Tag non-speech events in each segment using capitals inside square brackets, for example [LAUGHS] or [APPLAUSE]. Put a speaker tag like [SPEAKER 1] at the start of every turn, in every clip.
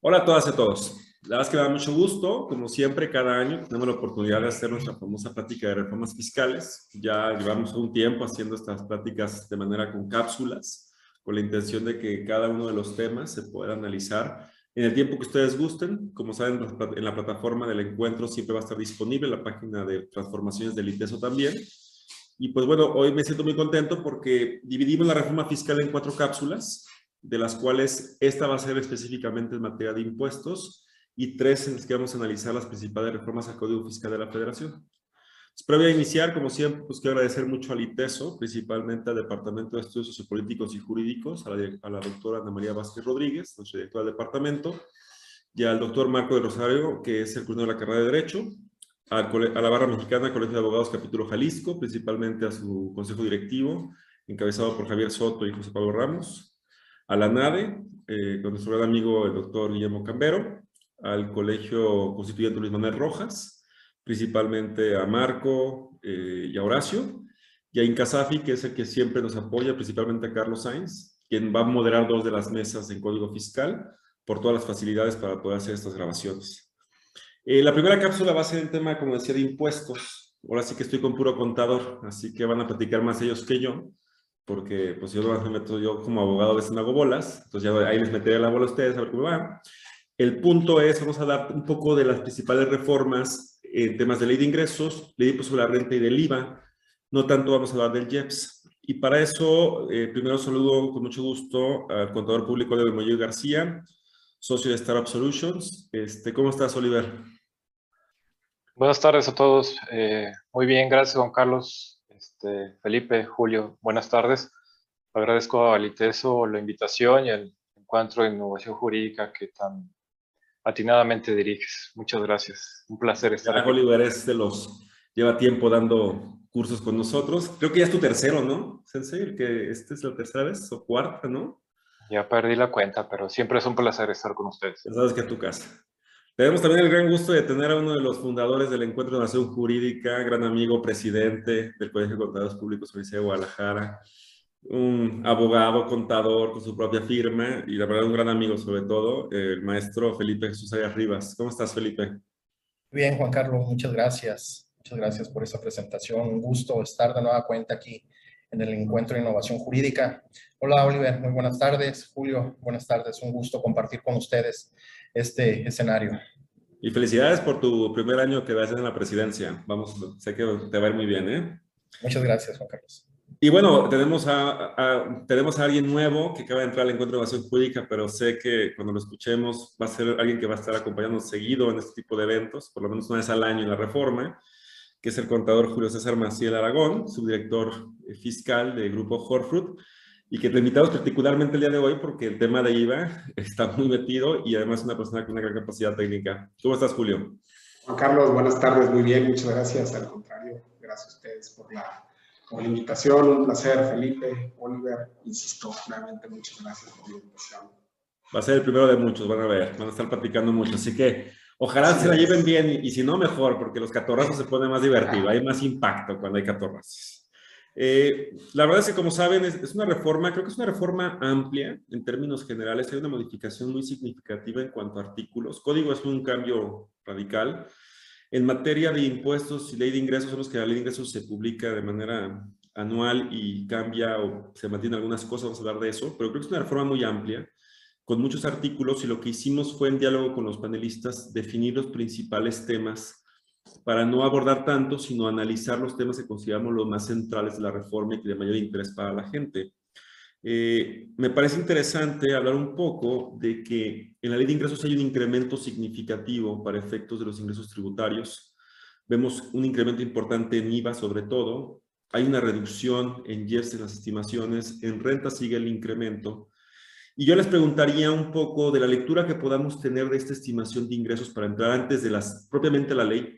[SPEAKER 1] Hola a todas y a todos. La verdad es que me da mucho gusto, como siempre, cada año tenemos la oportunidad de hacer nuestra famosa plática de reformas fiscales. Ya llevamos un tiempo haciendo estas pláticas de manera con cápsulas, con la intención de que cada uno de los temas se pueda analizar en el tiempo que ustedes gusten. Como saben, en la plataforma del encuentro siempre va a estar disponible la página de transformaciones del ITESO también. Y pues bueno, hoy me siento muy contento porque dividimos la reforma fiscal en cuatro cápsulas de las cuales esta va a ser específicamente en materia de impuestos y tres en las que vamos a analizar las principales reformas al Código Fiscal de la Federación. Pues, previo a iniciar, como siempre, pues quiero agradecer mucho al ITESO, principalmente al Departamento de Estudios Sociopolíticos y Jurídicos, a la, a doctora Ana María Vázquez Rodríguez, nuestra directora del departamento, y al doctor Marco de Rosario, que es el coordinador de la carrera de Derecho, a la Barra Mexicana, Colegio de Abogados Capítulo Jalisco, principalmente a su consejo directivo, encabezado por Javier Soto y José Pablo Ramos, a la NADE, eh, con nuestro gran amigo el doctor Guillermo Cambero, al Colegio Constituyente Luis Manuel Rojas, principalmente a Marco eh, y a Horacio, y a Incasafi, que es el que siempre nos apoya, principalmente a Carlos Sainz, quien va a moderar dos de las mesas en Código Fiscal, por todas las facilidades para poder hacer estas grabaciones. Eh, la primera cápsula va a ser el tema, como decía, de impuestos. Ahora sí que estoy con puro contador, así que van a platicar más ellos que yo porque pues yo yo como abogado a veces me hago bolas, entonces ya ahí les meteré la bola a ustedes a ver cómo va. El punto es, vamos a dar un poco de las principales reformas en temas de ley de ingresos, ley de sobre la renta y del IVA, no tanto vamos a hablar del IEPS. Y para eso, eh, primero saludo con mucho gusto al contador público de Moyo García, socio de Startup Solutions. Este, ¿Cómo estás, Oliver?
[SPEAKER 2] Buenas tardes a todos. Eh, muy bien, gracias, Juan Carlos. Este, Felipe, Julio, buenas tardes. Agradezco a Liteso la invitación y el encuentro de innovación jurídica que tan atinadamente diriges. Muchas gracias. Un placer estar
[SPEAKER 1] aquí. Oliver es de los, lleva tiempo dando cursos con nosotros. Creo que ya es tu tercero, ¿no, Sensei? que este es la tercera vez o cuarta, ¿no?
[SPEAKER 2] Ya perdí la cuenta, pero siempre es un placer estar con ustedes.
[SPEAKER 1] Ya sabes que a tu casa. Tenemos también el gran gusto de tener a uno de los fundadores del Encuentro de Nación Jurídica, gran amigo, presidente del Colegio de Contadores Públicos de Guadalajara, un abogado, contador con su propia firma y la verdad un gran amigo sobre todo, el maestro Felipe Jesús Arias Rivas. ¿Cómo estás, Felipe?
[SPEAKER 3] Bien, Juan Carlos, muchas gracias. Muchas gracias por esta presentación. Un gusto estar de nueva cuenta aquí en el Encuentro de Innovación Jurídica. Hola, Oliver. Muy buenas tardes. Julio, buenas tardes. Un gusto compartir con ustedes este escenario.
[SPEAKER 1] Y felicidades por tu primer año que vas en la presidencia. Vamos, sé que te va a ir muy bien, ¿eh?
[SPEAKER 3] Muchas gracias, Juan Carlos.
[SPEAKER 1] Y bueno, tenemos a, tenemos a alguien nuevo que acaba de entrar al encuentro de innovación jurídica, pero sé que cuando lo escuchemos va a ser alguien que va a estar acompañándonos seguido en este tipo de eventos, por lo menos una vez al año en la reforma, que es el contador Julio César Maciel Aragón, subdirector fiscal de Grupo Horfruit, y que te invitamos particularmente el día de hoy porque el tema de IVA está muy metido y además es una persona con una gran capacidad técnica. ¿Cómo estás, Julio?
[SPEAKER 4] Juan Carlos, buenas tardes, muy bien, muchas gracias. Al contrario, gracias a ustedes por la, por la invitación. Un placer, Felipe, Oliver, insisto, realmente muchas gracias por la invitación.
[SPEAKER 1] Va a ser el primero de muchos, van a ver, van a estar platicando mucho, así que ojalá se la lleven bien y, si no, mejor, porque los catorrazos se ponen más divertido, hay más impacto cuando hay catorrazos. Eh, la verdad es que, como saben, es, una reforma, creo que es una reforma amplia en términos generales. Hay una modificación muy significativa en cuanto a artículos. Código es un cambio radical. En materia de impuestos y ley de ingresos, sabemos que la ley de ingresos se publica de manera anual y cambia o se mantiene algunas cosas, vamos a hablar de eso, pero creo que es una reforma muy amplia, con muchos artículos y lo que hicimos fue en diálogo con los panelistas definir los principales temas para no abordar tanto, sino analizar los temas que consideramos los más centrales de la reforma y de mayor interés para la gente. Eh, me parece interesante hablar un poco de que en la ley de ingresos hay un incremento significativo para efectos de los ingresos tributarios. Vemos un incremento importante en IVA sobre todo. Hay una reducción en IEPS en las estimaciones. En renta sigue el incremento. Y yo les preguntaría un poco de la lectura que podamos tener de esta estimación de ingresos para entrar antes de las, propiamente la ley.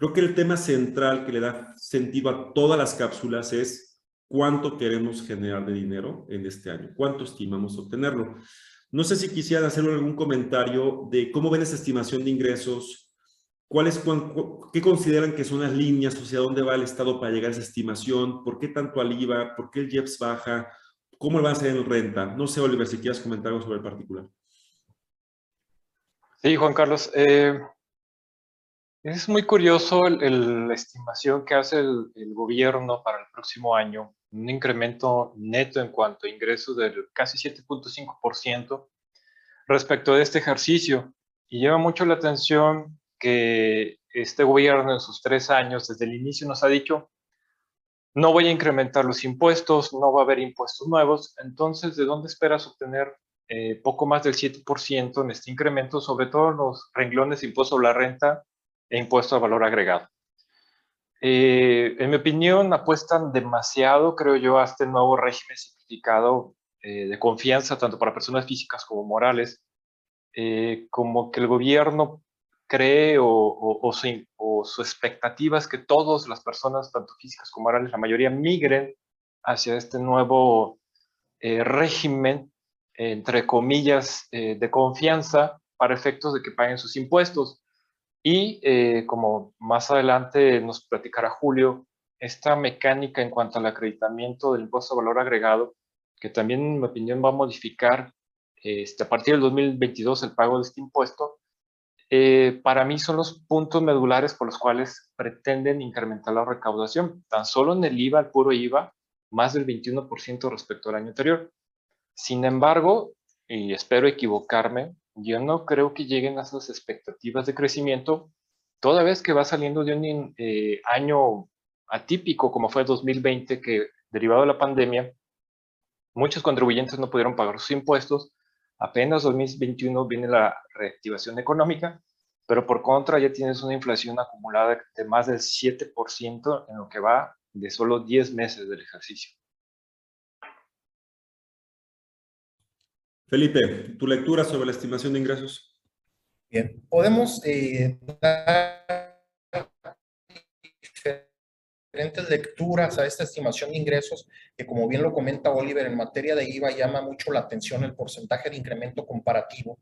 [SPEAKER 1] Creo que el tema central que le da sentido a todas las cápsulas es cuánto queremos generar de dinero en este año, cuánto estimamos obtenerlo. No sé si quisieran hacer algún comentario de cómo ven esa estimación de ingresos, cuáles, qué consideran que son las líneas, o sea, dónde va el Estado para llegar a esa estimación, por qué tanto al IVA, por qué el IEPS baja, cómo lo van a hacer en renta. No sé, Oliver, si quieres comentar algo sobre el particular.
[SPEAKER 2] Sí, Juan Carlos. Eh, es muy curioso la estimación que hace el, el, gobierno para el próximo año, un incremento neto en cuanto a ingresos del casi 7.5% respecto de este ejercicio. Y lleva mucho la atención que este gobierno en sus tres años, desde el inicio, nos ha dicho no voy a incrementar los impuestos, no va a haber impuestos nuevos, entonces, ¿de dónde esperas obtener eh, poco más del 7% en este incremento, sobre todo en los renglones de impuesto a la renta e impuesto al valor agregado? Eh, en mi opinión, apuestan demasiado, creo yo, a este nuevo régimen simplificado eh, de confianza, tanto para personas físicas como morales, como que el gobierno cree o, o, su, expectativa es que todas las personas, tanto físicas como morales, la mayoría migren hacia este nuevo eh, régimen, entre comillas, eh, de confianza para efectos de que paguen sus impuestos. Y eh, como más adelante nos platicará Julio, esta mecánica en cuanto al acreditamiento del impuesto a valor agregado, que también en mi opinión va a modificar este, a partir del 2022 el pago de este impuesto, eh, para mí son los puntos medulares por los cuales pretenden incrementar la recaudación. Tan solo en el IVA, el puro IVA, más del 21% respecto al año anterior. Sin embargo, y espero equivocarme, yo no creo que lleguen a esas expectativas de crecimiento toda vez que va saliendo de un eh, año atípico como fue 2020, que derivado de la pandemia, muchos contribuyentes no pudieron pagar sus impuestos Apenas 2021 viene la reactivación económica, pero por contra ya tienes una inflación acumulada de más del 7% en lo que va de solo 10 meses del ejercicio.
[SPEAKER 1] Felipe, tu lectura sobre la estimación de ingresos.
[SPEAKER 3] Bien, podemos eh, dar diferentes lecturas a esta estimación de ingresos, que como bien lo comenta Oliver, en materia de IVA llama mucho la atención el porcentaje de incremento comparativo.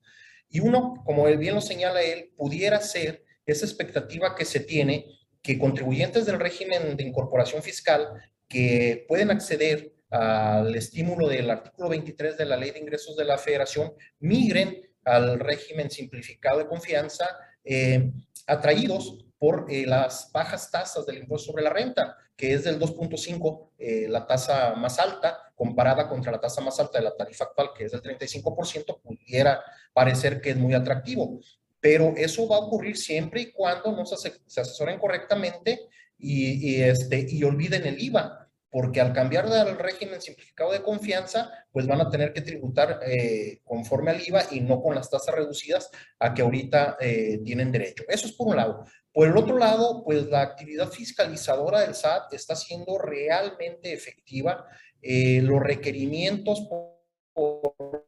[SPEAKER 3] Y uno, como él bien lo señala él, pudiera ser esa expectativa que se tiene que contribuyentes del régimen de incorporación fiscal que pueden acceder al estímulo del artículo 23 de la Ley de Ingresos de la Federación migren al régimen simplificado de confianza eh, atraídos por eh, las bajas tasas del impuesto sobre la renta, que es del 2.5, eh, la tasa más alta, comparada contra la tasa más alta de la tarifa actual, que es del 35%, pudiera parecer que es muy atractivo. Pero eso va a ocurrir siempre y cuando no se, asesoren correctamente y, este, y olviden el IVA porque al cambiar del régimen simplificado de confianza, pues van a tener que tributar eh, conforme al IVA y no con las tasas reducidas a que ahorita eh, tienen derecho. Eso es por un lado. Por el otro lado, pues la actividad fiscalizadora del SAT está siendo realmente efectiva. Eh, los requerimientos por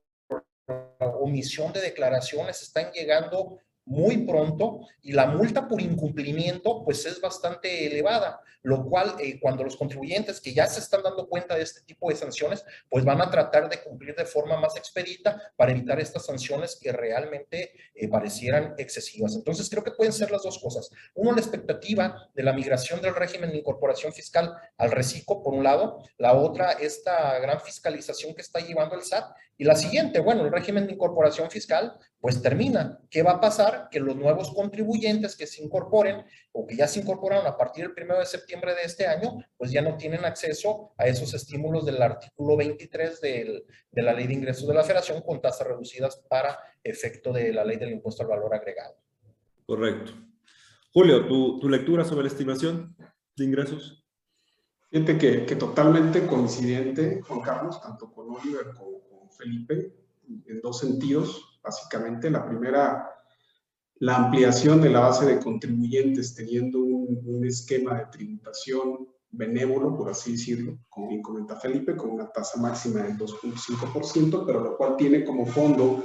[SPEAKER 3] omisión de declaraciones están llegando muy pronto y la multa por incumplimiento pues es bastante elevada, lo cual eh, cuando los contribuyentes que ya se están dando cuenta de este tipo de sanciones pues van a tratar de cumplir de forma más expedita para evitar estas sanciones que realmente eh, parecieran excesivas. Entonces creo que pueden ser las dos cosas. Uno, la expectativa de la migración del régimen de incorporación fiscal al reciclo, por un lado. La otra, esta gran fiscalización que está llevando el SAT. Y la siguiente, bueno, el régimen de incorporación fiscal pues termina. ¿Qué va a pasar? Que los nuevos contribuyentes que se incorporen o que ya se incorporaron a partir del 1 de septiembre de este año, pues ya no tienen acceso a esos estímulos del artículo 23 de la Ley de Ingresos de la Federación con tasas reducidas para efecto de la Ley del Impuesto al Valor Agregado.
[SPEAKER 1] Correcto. Julio, ¿tu, lectura sobre la estimación de ingresos?
[SPEAKER 4] Fíjate que, que totalmente coincidente, Juan Carlos, tanto con Oliver como con Felipe, en dos sentidos básicamente. La primera, la ampliación de la base de contribuyentes teniendo un, esquema de tributación benévolo, por así decirlo, como bien comenta Felipe, con una tasa máxima del 2.5%, pero lo cual tiene como fondo,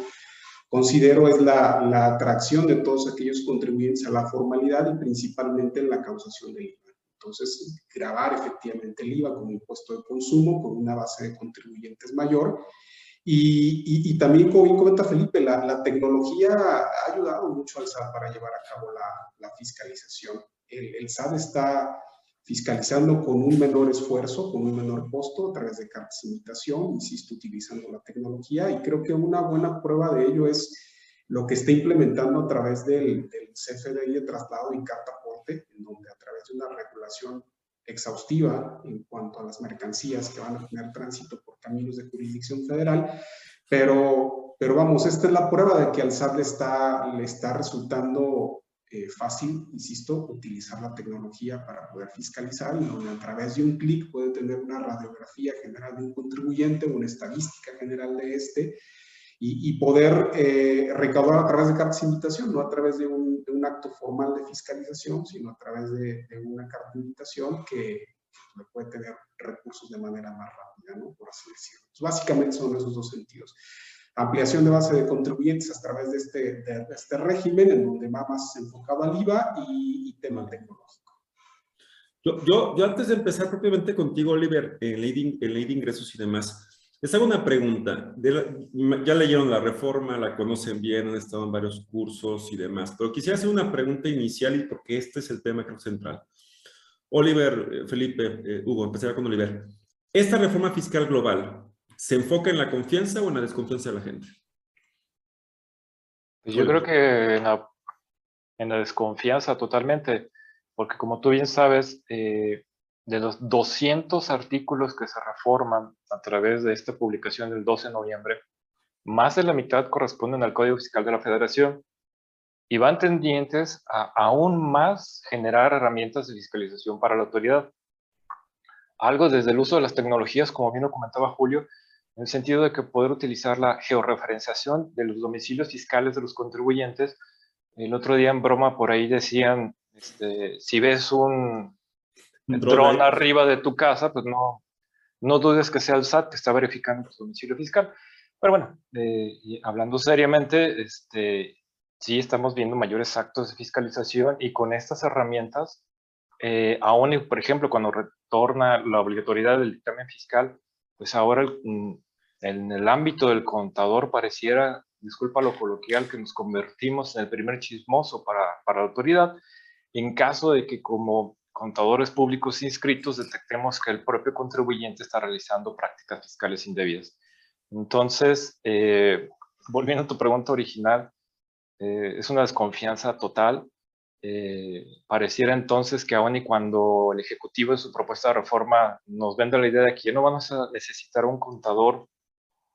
[SPEAKER 4] considero, es la, la, atracción de todos aquellos contribuyentes a la formalidad y principalmente en la causación del IVA. Entonces, grabar efectivamente el IVA como impuesto de consumo con una base de contribuyentes mayor. Y, y, también, como bien comenta Felipe, la, la, tecnología ha ayudado mucho al SAT para llevar a cabo la, la fiscalización. El, el SAT está fiscalizando con un menor esfuerzo, con un menor costo a través de cartas de invitación, insisto, utilizando la tecnología y creo que una buena prueba de ello es lo que está implementando a través del, del CFDI de traslado y carta aporte, en donde a través de una regulación exhaustiva en cuanto a las mercancías que van a tener tránsito por caminos de jurisdicción federal, pero, pero vamos, esta es la prueba de que al SAT le está, le está resultando eh, fácil, insisto, utilizar la tecnología para poder fiscalizar y donde a través de un clic puede tener una radiografía general de un contribuyente, una estadística general de este y, y poder eh, recaudar a través de cartas de invitación, no a través de un, de un, acto formal de fiscalización, sino a través de, de una carta de invitación que puede tener recursos de manera más rápida, ¿no? por así decirlo. Pues básicamente son esos dos sentidos ampliación de base de contribuyentes a través de este, de, este régimen, en donde va más enfocado al IVA y, y tema tecnológico.
[SPEAKER 1] Yo, yo, yo, antes de empezar propiamente contigo, Oliver, en ley, de, en ley de ingresos y demás, les hago una pregunta. De la, ya leyeron la reforma, la conocen bien, han estado en varios cursos y demás, pero quisiera hacer una pregunta inicial y porque este es el tema creo central. Oliver, Felipe, eh, Hugo, empezaré con Oliver. Esta reforma fiscal global, ¿Se enfoca en la confianza o en la desconfianza de la gente?
[SPEAKER 2] Pues yo creo que en la, en la, desconfianza totalmente, porque como tú bien sabes, eh, de los 200 artículos que se reforman a través de esta publicación del 12 de noviembre, más de la mitad corresponden al Código Fiscal de la Federación y van tendientes a aún más generar herramientas de fiscalización para la autoridad. Algo desde el uso de las tecnologías, como bien lo comentaba Julio, en el sentido de que poder utilizar la georreferenciación de los domicilios fiscales de los contribuyentes. El otro día en broma por ahí decían, este, si ves un, un dron arriba de tu casa, pues no, no dudes que sea el SAT que está verificando tu domicilio fiscal. Pero bueno, eh, hablando seriamente, este, sí estamos viendo mayores actos de fiscalización y con estas herramientas, eh, aún, por ejemplo, cuando retorna la obligatoriedad del dictamen fiscal, pues ahora el, mm, en el ámbito del contador pareciera, disculpa lo coloquial, que nos convertimos en el primer chismoso para, para la autoridad, en caso de que como contadores públicos inscritos detectemos que el propio contribuyente está realizando prácticas fiscales indebidas. Entonces, eh, volviendo a tu pregunta original, eh, es una desconfianza total. Eh, pareciera entonces que aún y cuando el Ejecutivo en su propuesta de reforma nos vende la idea de que ya no vamos a necesitar un contador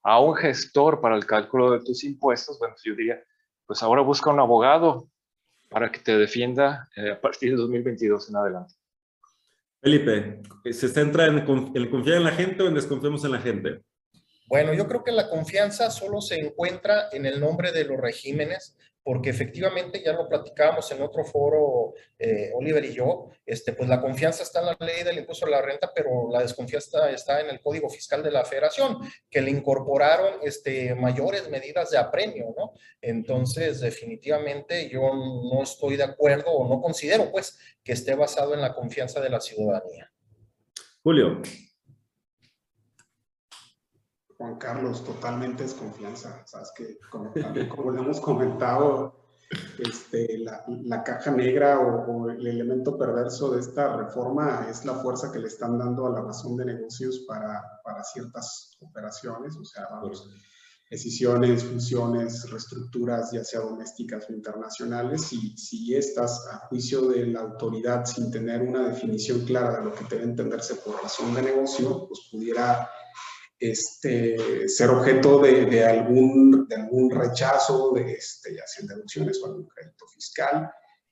[SPEAKER 2] a un gestor para el cálculo de tus impuestos, bueno, yo diría, pues ahora busca un abogado para que te defienda eh, a partir de 2022 en adelante.
[SPEAKER 1] Felipe, ¿se centra en, en confiar en la gente o en desconfiamos en la gente?
[SPEAKER 3] Bueno, yo creo que la confianza solo se encuentra en el nombre de los regímenes porque efectivamente ya lo platicábamos en otro foro, eh, Oliver y yo, este, pues la confianza está en la ley del impuesto a la renta, pero la desconfianza está en el Código Fiscal de la Federación, que le incorporaron este, mayores medidas de apremio, ¿no? Entonces, definitivamente yo no estoy de acuerdo o no considero, pues, que esté basado en la confianza de la ciudadanía.
[SPEAKER 1] Julio.
[SPEAKER 4] Juan Carlos, totalmente desconfianza. Sabes que, como, también, como le hemos comentado, este, la, la, caja negra o, o, el elemento perverso de esta reforma es la fuerza que le están dando a la razón de negocios para, para ciertas operaciones, o sea, vamos, decisiones, fusiones, reestructuras, ya sea domésticas o internacionales, y si estas, a juicio de la autoridad, sin tener una definición clara de lo que debe entenderse por razón de negocio, pues pudiera este, ser objeto de, de, algún, de algún rechazo, de, este, ya deducciones o algún crédito fiscal.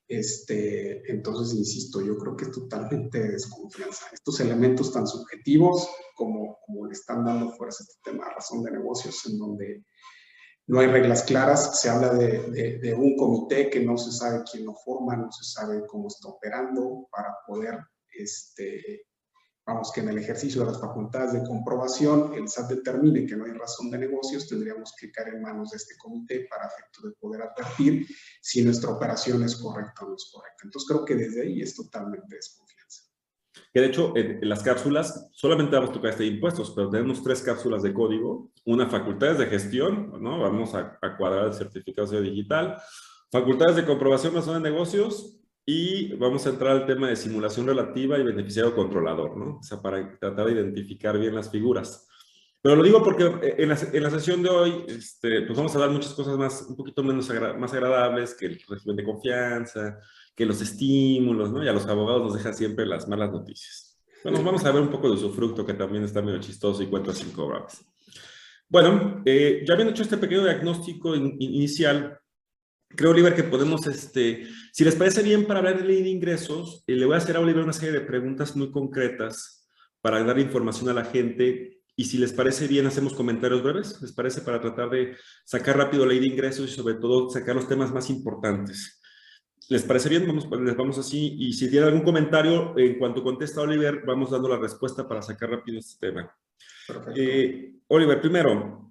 [SPEAKER 4] Este, entonces, insisto, yo creo que es totalmente desconfianza. Estos elementos tan subjetivos como, como le están dando fuerza a este tema razón de negocios, en donde no hay reglas claras, se habla de, de, de, un comité que no se sabe quién lo forma, no se sabe cómo está operando para poder este, vamos, que en el ejercicio de las facultades de comprobación el SAT determine que no hay razón de negocios, tendríamos que caer en manos de este comité para efecto de poder advertir si nuestra operación es correcta o no es correcta. Entonces creo que desde ahí es totalmente desconfianza.
[SPEAKER 1] Que de hecho, en, las cápsulas solamente vamos a tocar este de impuestos, pero tenemos tres cápsulas de código, una facultades de gestión, ¿no? Vamos a, a cuadrar el certificado digital, facultades de comprobación zona de negocios y vamos a entrar al tema de simulación relativa y beneficiario controlador, ¿no? O sea, para tratar de identificar bien las figuras. Pero lo digo porque eh, en la, en la sesión de hoy, este, pues vamos a dar muchas cosas más, un poquito menos más agradables que el régimen de confianza, que los estímulos, ¿no? Y a los abogados nos dejan siempre las malas noticias. Bueno, vamos a ver un poco de su fruto, que también está medio chistoso y cuenta cinco bravas. Bueno, eh, ya habían hecho este pequeño diagnóstico inicial, creo, Oliver, que podemos, este, si les parece bien para hablar de ley de ingresos, eh, le voy a hacer a Oliver una serie de preguntas muy concretas para dar información a la gente y si les parece bien hacemos comentarios breves, ¿les parece? Para tratar de sacar rápido ley de ingresos y sobre todo sacar los temas más importantes. ¿Les parece bien? Vamos, les vamos así y si tiene algún comentario, en cuanto contesta Oliver, vamos dando la respuesta para sacar rápido este tema. Eh, Oliver, primero,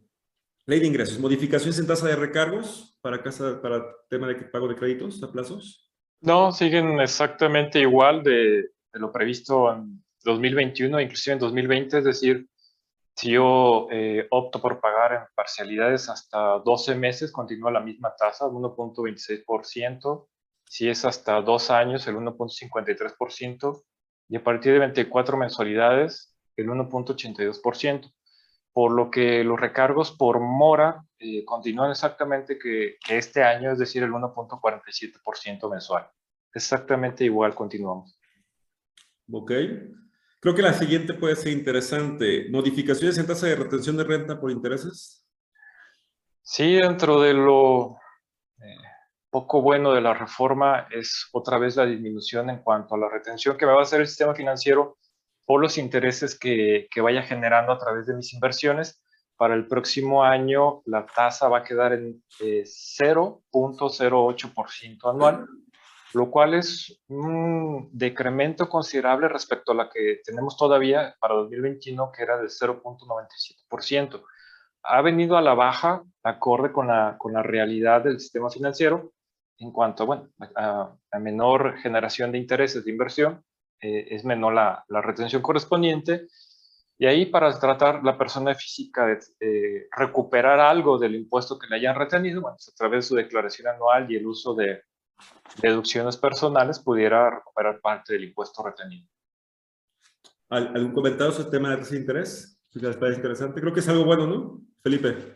[SPEAKER 1] Ley de ingresos, modificaciones en tasa de recargos para casa, para tema de pago de créditos a plazos.
[SPEAKER 2] No, siguen exactamente igual de, lo previsto en 2021, inclusive en 2020, es decir, si yo eh, opto por pagar en parcialidades hasta 12 meses, continúa la misma tasa, 1.26%. Si es hasta dos años, el 1.53%. Y a partir de 24 mensualidades, el 1.82% por lo que los recargos por mora eh, continúan exactamente que, este año, es decir, el 1.47% mensual. Exactamente igual continuamos.
[SPEAKER 1] Ok. Creo que la siguiente puede ser interesante. ¿Modificaciones en tasa de retención de renta por intereses?
[SPEAKER 2] Sí, dentro de lo eh, poco bueno de la reforma es otra vez la disminución en cuanto a la retención que va a hacer el sistema financiero por los intereses que, vaya generando a través de mis inversiones. Para el próximo año la tasa va a quedar en 0.08% eh, anual, lo cual es un decremento considerable respecto a la que tenemos todavía para 2021, que era del 0.97%. Ha venido a la baja, acorde con la, con la realidad del sistema financiero, en cuanto bueno, a, a menor generación de intereses de inversión eh, es menor la, retención correspondiente. Y ahí para tratar la persona física de recuperar algo del impuesto que le hayan retenido, bueno, pues, a través de su declaración anual y el uso de deducciones personales, pudiera recuperar parte del impuesto retenido.
[SPEAKER 1] ¿Algún comentario sobre el tema de ese interés? Si les parece interesante. Creo que es algo bueno, ¿no? Felipe.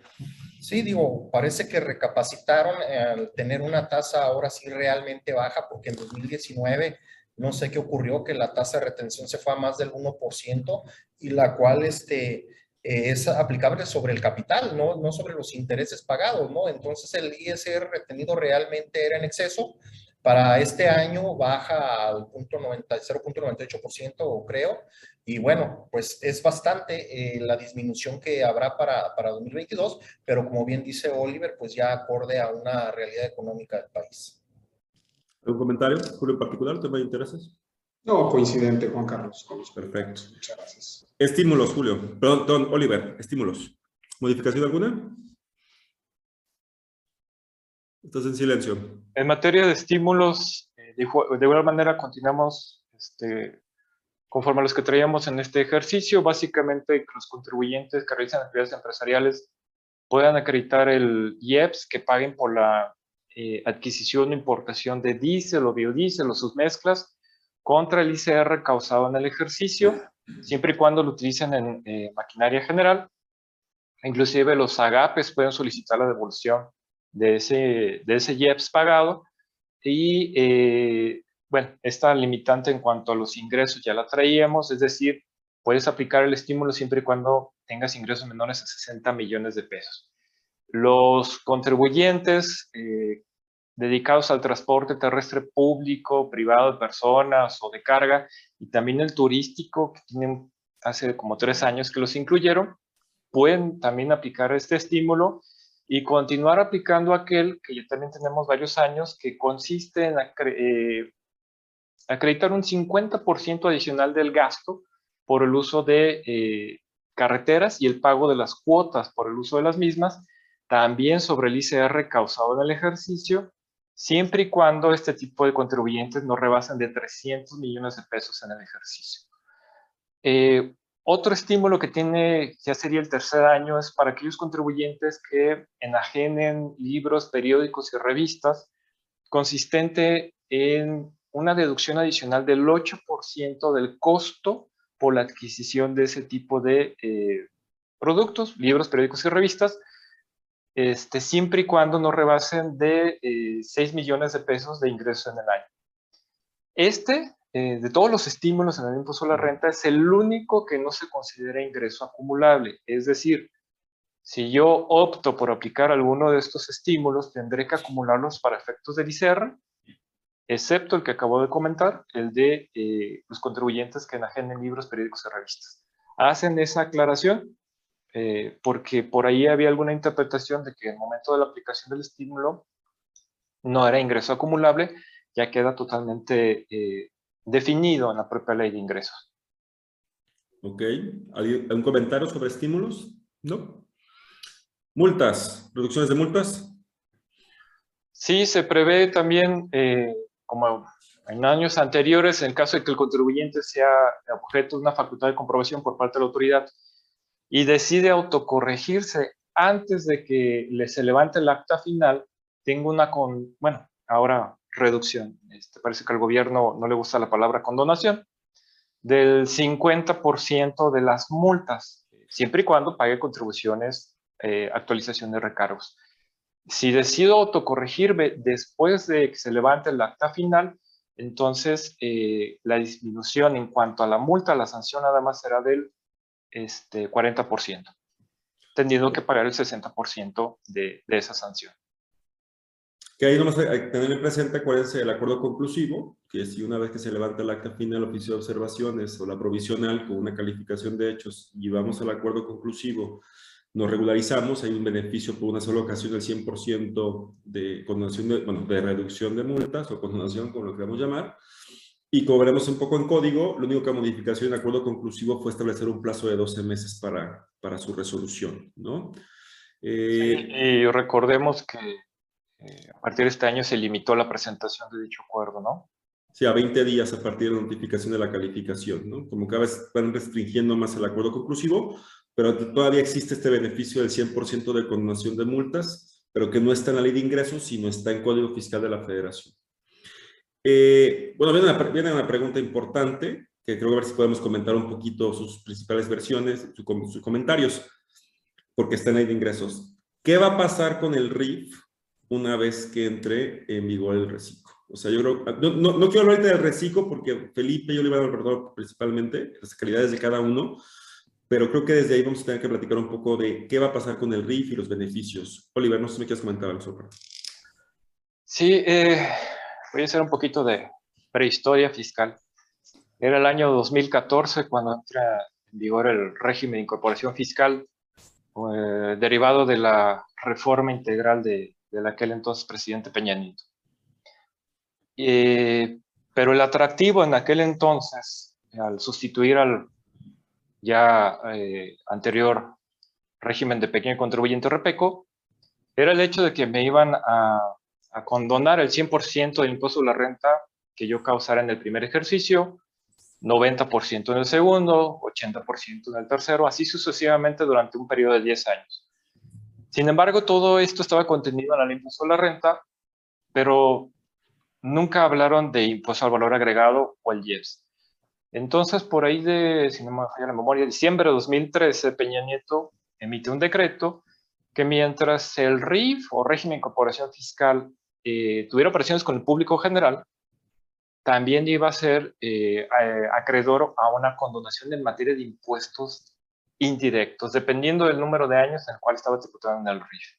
[SPEAKER 3] Sí, digo, parece que recapacitaron al tener una tasa ahora sí realmente baja, porque en 2019 no sé qué ocurrió, que la tasa de retención se fue a más del 1% y la cual este, es aplicable sobre el capital, ¿no? no sobre los intereses pagados, ¿no? Entonces el ISR retenido realmente era en exceso. Para este año baja al 0.98%, creo, y bueno, pues es bastante eh, la disminución que habrá para, para 2022, pero como bien dice Oliver, pues ya acorde a una realidad económica del país.
[SPEAKER 1] ¿Algún comentario, Julio, en particular, tema de intereses?
[SPEAKER 4] No, coincidente, Juan Carlos.
[SPEAKER 1] Perfecto. Muchas gracias. Estímulos, Julio. Perdón, Oliver, estímulos. ¿Modificación alguna? Estás en silencio.
[SPEAKER 2] En materia de estímulos, eh, de, igual manera continuamos este, conforme a los que traíamos en este ejercicio. Básicamente, los contribuyentes que realizan actividades empresariales puedan acreditar el IEPS que paguen por la eh, adquisición o importación de diésel o biodiesel o sus mezclas contra el ICR causado en el ejercicio, siempre y cuando lo utilicen en eh, maquinaria general. Inclusive los agapes pueden solicitar la devolución de ese, de ese IEPS pagado y, eh, bueno, esta limitante en cuanto a los ingresos ya la traíamos, es decir, puedes aplicar el estímulo siempre y cuando tengas ingresos menores a 60 millones de pesos. Los contribuyentes eh, dedicados al transporte terrestre público, privado de personas o de carga, y también el turístico, que tienen hace como tres años que los incluyeron, pueden también aplicar este estímulo y continuar aplicando aquel que ya también tenemos varios años, que consiste en eh, acreditar un 50% adicional del gasto por el uso de eh, carreteras y el pago de las cuotas por el uso de las mismas, también sobre el ICR causado en el ejercicio, siempre y cuando este tipo de contribuyentes no rebasen de 300 millones de pesos en el ejercicio. Eh, otro estímulo que tiene, ya sería el tercer año, es para aquellos contribuyentes que enajenen libros, periódicos y revistas, consistente en una deducción adicional del 8% del costo por la adquisición de ese tipo de eh, productos, libros, periódicos y revistas, este, siempre y cuando no rebasen de 6 eh, millones de pesos de ingreso en el año. Este, eh, de todos los estímulos en el impuesto a la renta, es el único que no se considera ingreso acumulable. Es decir, si yo opto por aplicar alguno de estos estímulos, tendré que acumularlos para efectos del ICR excepto el que acabo de comentar, el de eh, los contribuyentes que enajenen libros, periódicos y revistas. Hacen esa aclaración eh, porque por ahí había alguna interpretación de que en el momento de la aplicación del estímulo no era ingreso acumulable, ya queda totalmente eh, definido en la propia ley de ingresos.
[SPEAKER 1] Ok. ¿Algún comentario sobre estímulos? ¿No? Multas, reducciones de multas.
[SPEAKER 2] Sí, se prevé también como en años anteriores, en caso de que el contribuyente sea objeto de una facultad de comprobación por parte de la autoridad y decide autocorregirse antes de que le se levante el acta final, tengo una, bueno, ahora reducción. Este, parece que al gobierno no le gusta la palabra condonación, del 50% de las multas, siempre y cuando pague contribuciones, eh, actualización de recargos. Si decido autocorregirme después de que se levante el acta final, entonces eh, la disminución en cuanto a la multa, la sanción nada más será del este, 40%, teniendo que pagar el 60% de, de esa sanción.
[SPEAKER 1] Que ahí nomás hay que tener presente, acuérdense, el acuerdo conclusivo, que si una vez que se levanta el acta final, oficio de observaciones o la provisional con una calificación de hechos y vamos al acuerdo conclusivo nos regularizamos, hay un beneficio por una sola ocasión del 100% de condonación de, bueno, de reducción de multas o condonación, como lo queramos llamar, y como veremos un poco en código, la única modificación en acuerdo conclusivo fue establecer un plazo de 12 meses para, para su resolución, ¿no?
[SPEAKER 2] Eh, y recordemos que eh, a partir de este año se limitó la presentación de dicho acuerdo, ¿no?
[SPEAKER 1] Sí, a 20 días a partir de la notificación de la calificación, ¿no? Como cada vez van restringiendo más el acuerdo conclusivo, pero todavía existe este beneficio del 100% de condonación de multas, pero que no está en la ley de ingresos, sino está en Código Fiscal de la Federación. Eh, bueno, viene una, viene una, pregunta importante, que creo que a ver si podemos comentar un poquito sus principales versiones, sus comentarios, porque está en la ley de ingresos. ¿Qué va a pasar con el RIF una vez que entre en vigor el reciclo? O sea, yo creo, no, no, quiero hablar del reciclo porque Felipe y yo le iba a hablar principalmente, las calidades de cada uno, pero creo que desde ahí vamos a tener que platicar un poco de qué va a pasar con el RIF y los beneficios. Oliver, no sé si me quieres comentar algo sobre
[SPEAKER 2] Sí, eh, voy a hacer un poquito de prehistoria fiscal. Era el año 2014 cuando entra en vigor el régimen de incorporación fiscal eh, derivado de la reforma integral de, de aquel entonces presidente Peña Nieto. Eh, pero el atractivo en aquel entonces, al sustituir al ya eh, anterior régimen de pequeño contribuyente repeco, era el hecho de que me iban a, condonar el 100% del impuesto de la renta que yo causara en el primer ejercicio, 90% en el segundo, 80% en el tercero, así sucesivamente durante un periodo de 10 años. Sin embargo, todo esto estaba contenido en la ley impuesto a la renta, pero nunca hablaron de impuesto al valor agregado o el IEPS. Entonces, por ahí de, si no me falla la memoria, diciembre de 2013, Peña Nieto emite un decreto que mientras el RIF o régimen de incorporación fiscal eh, tuviera operaciones con el público general, también iba a ser eh, acreedor a una condonación en materia de impuestos indirectos, dependiendo del número de años en el cual estaba tributado en el RIF.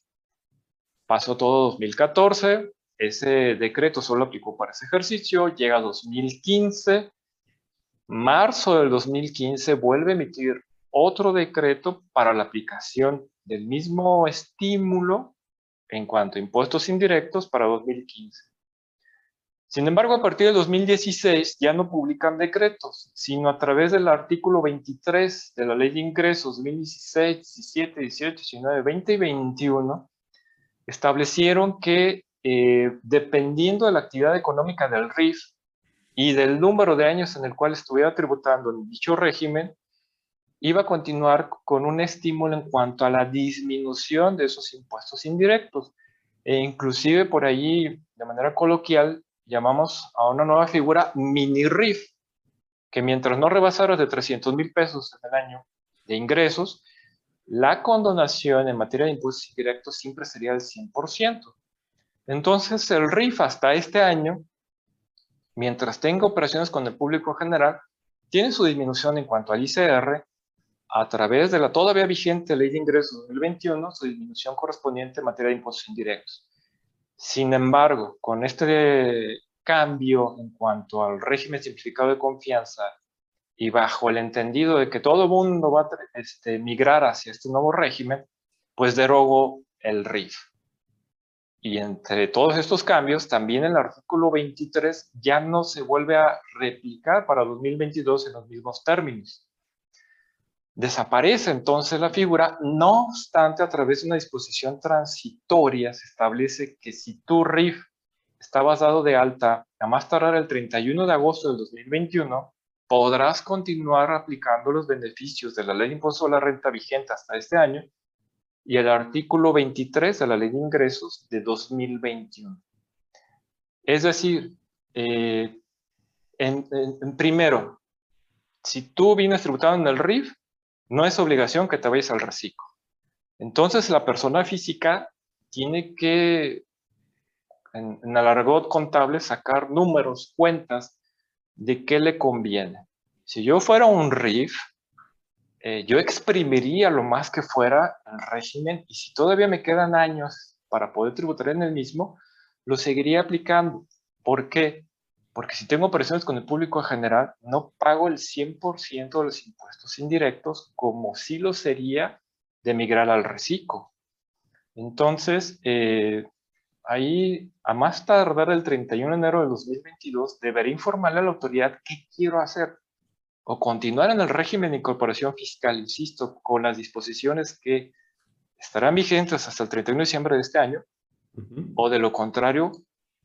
[SPEAKER 2] Pasó todo 2014, ese decreto solo aplicó para ese ejercicio, llega 2015, marzo del 2015 vuelve a emitir otro decreto para la aplicación del mismo estímulo en cuanto a impuestos indirectos para 2015. Sin embargo, a partir de 2016 ya no publican decretos, sino a través del artículo 23 de la Ley de Ingresos 2016, 17, 18, 19, 20 y 21, establecieron que eh, dependiendo de la actividad económica del RIF y del número de años en el cual estuviera tributando en dicho régimen, iba a continuar con un estímulo en cuanto a la disminución de esos impuestos indirectos. E inclusive por ahí, de manera coloquial, llamamos a una nueva figura mini RIF, que mientras no rebasara de 300 mil pesos en el año de ingresos, la condonación en materia de impuestos indirectos siempre sería del 100%. Entonces, el RIF hasta este año, mientras tenga operaciones con el público general, tiene su disminución en cuanto al ICR a través de la todavía vigente Ley de Ingresos 2021, su disminución correspondiente en materia de impuestos indirectos. Sin embargo, con este cambio en cuanto al régimen simplificado de confianza y bajo el entendido de que todo el mundo va a este, migrar hacia este nuevo régimen, pues derogo el RIF. Y entre todos estos cambios, también el artículo 23 ya no se vuelve a replicar para 2022 en los mismos términos. Desaparece entonces la figura, no obstante, a través de una disposición transitoria se establece que si tu RIF está basado de alta a más tardar el 31 de agosto del 2021, podrás continuar aplicando los beneficios de la ley de impuesto a la renta vigente hasta este año y el artículo 23 de la ley de ingresos de 2021. Es decir, eh, en, en, primero, si tú vienes tributado en el RIF, no es obligación que te vayas al reciclo. Entonces la persona física tiene que, en, el argot contable, sacar números, cuentas de qué le conviene. Si yo fuera un RIF, eh, yo exprimiría lo más que fuera el régimen y si todavía me quedan años para poder tributar en el mismo, lo seguiría aplicando. ¿Por qué? Porque si tengo operaciones con el público en general, no pago el 100% de los impuestos indirectos como si lo sería de migrar al reciclo. Entonces, eh, ahí, a más tardar el 31 de enero de 2022, deberé informarle a la autoridad qué quiero hacer. O continuar en el régimen de incorporación fiscal, insisto, con las disposiciones que estarán vigentes hasta el 31 de diciembre de este año, o de lo contrario,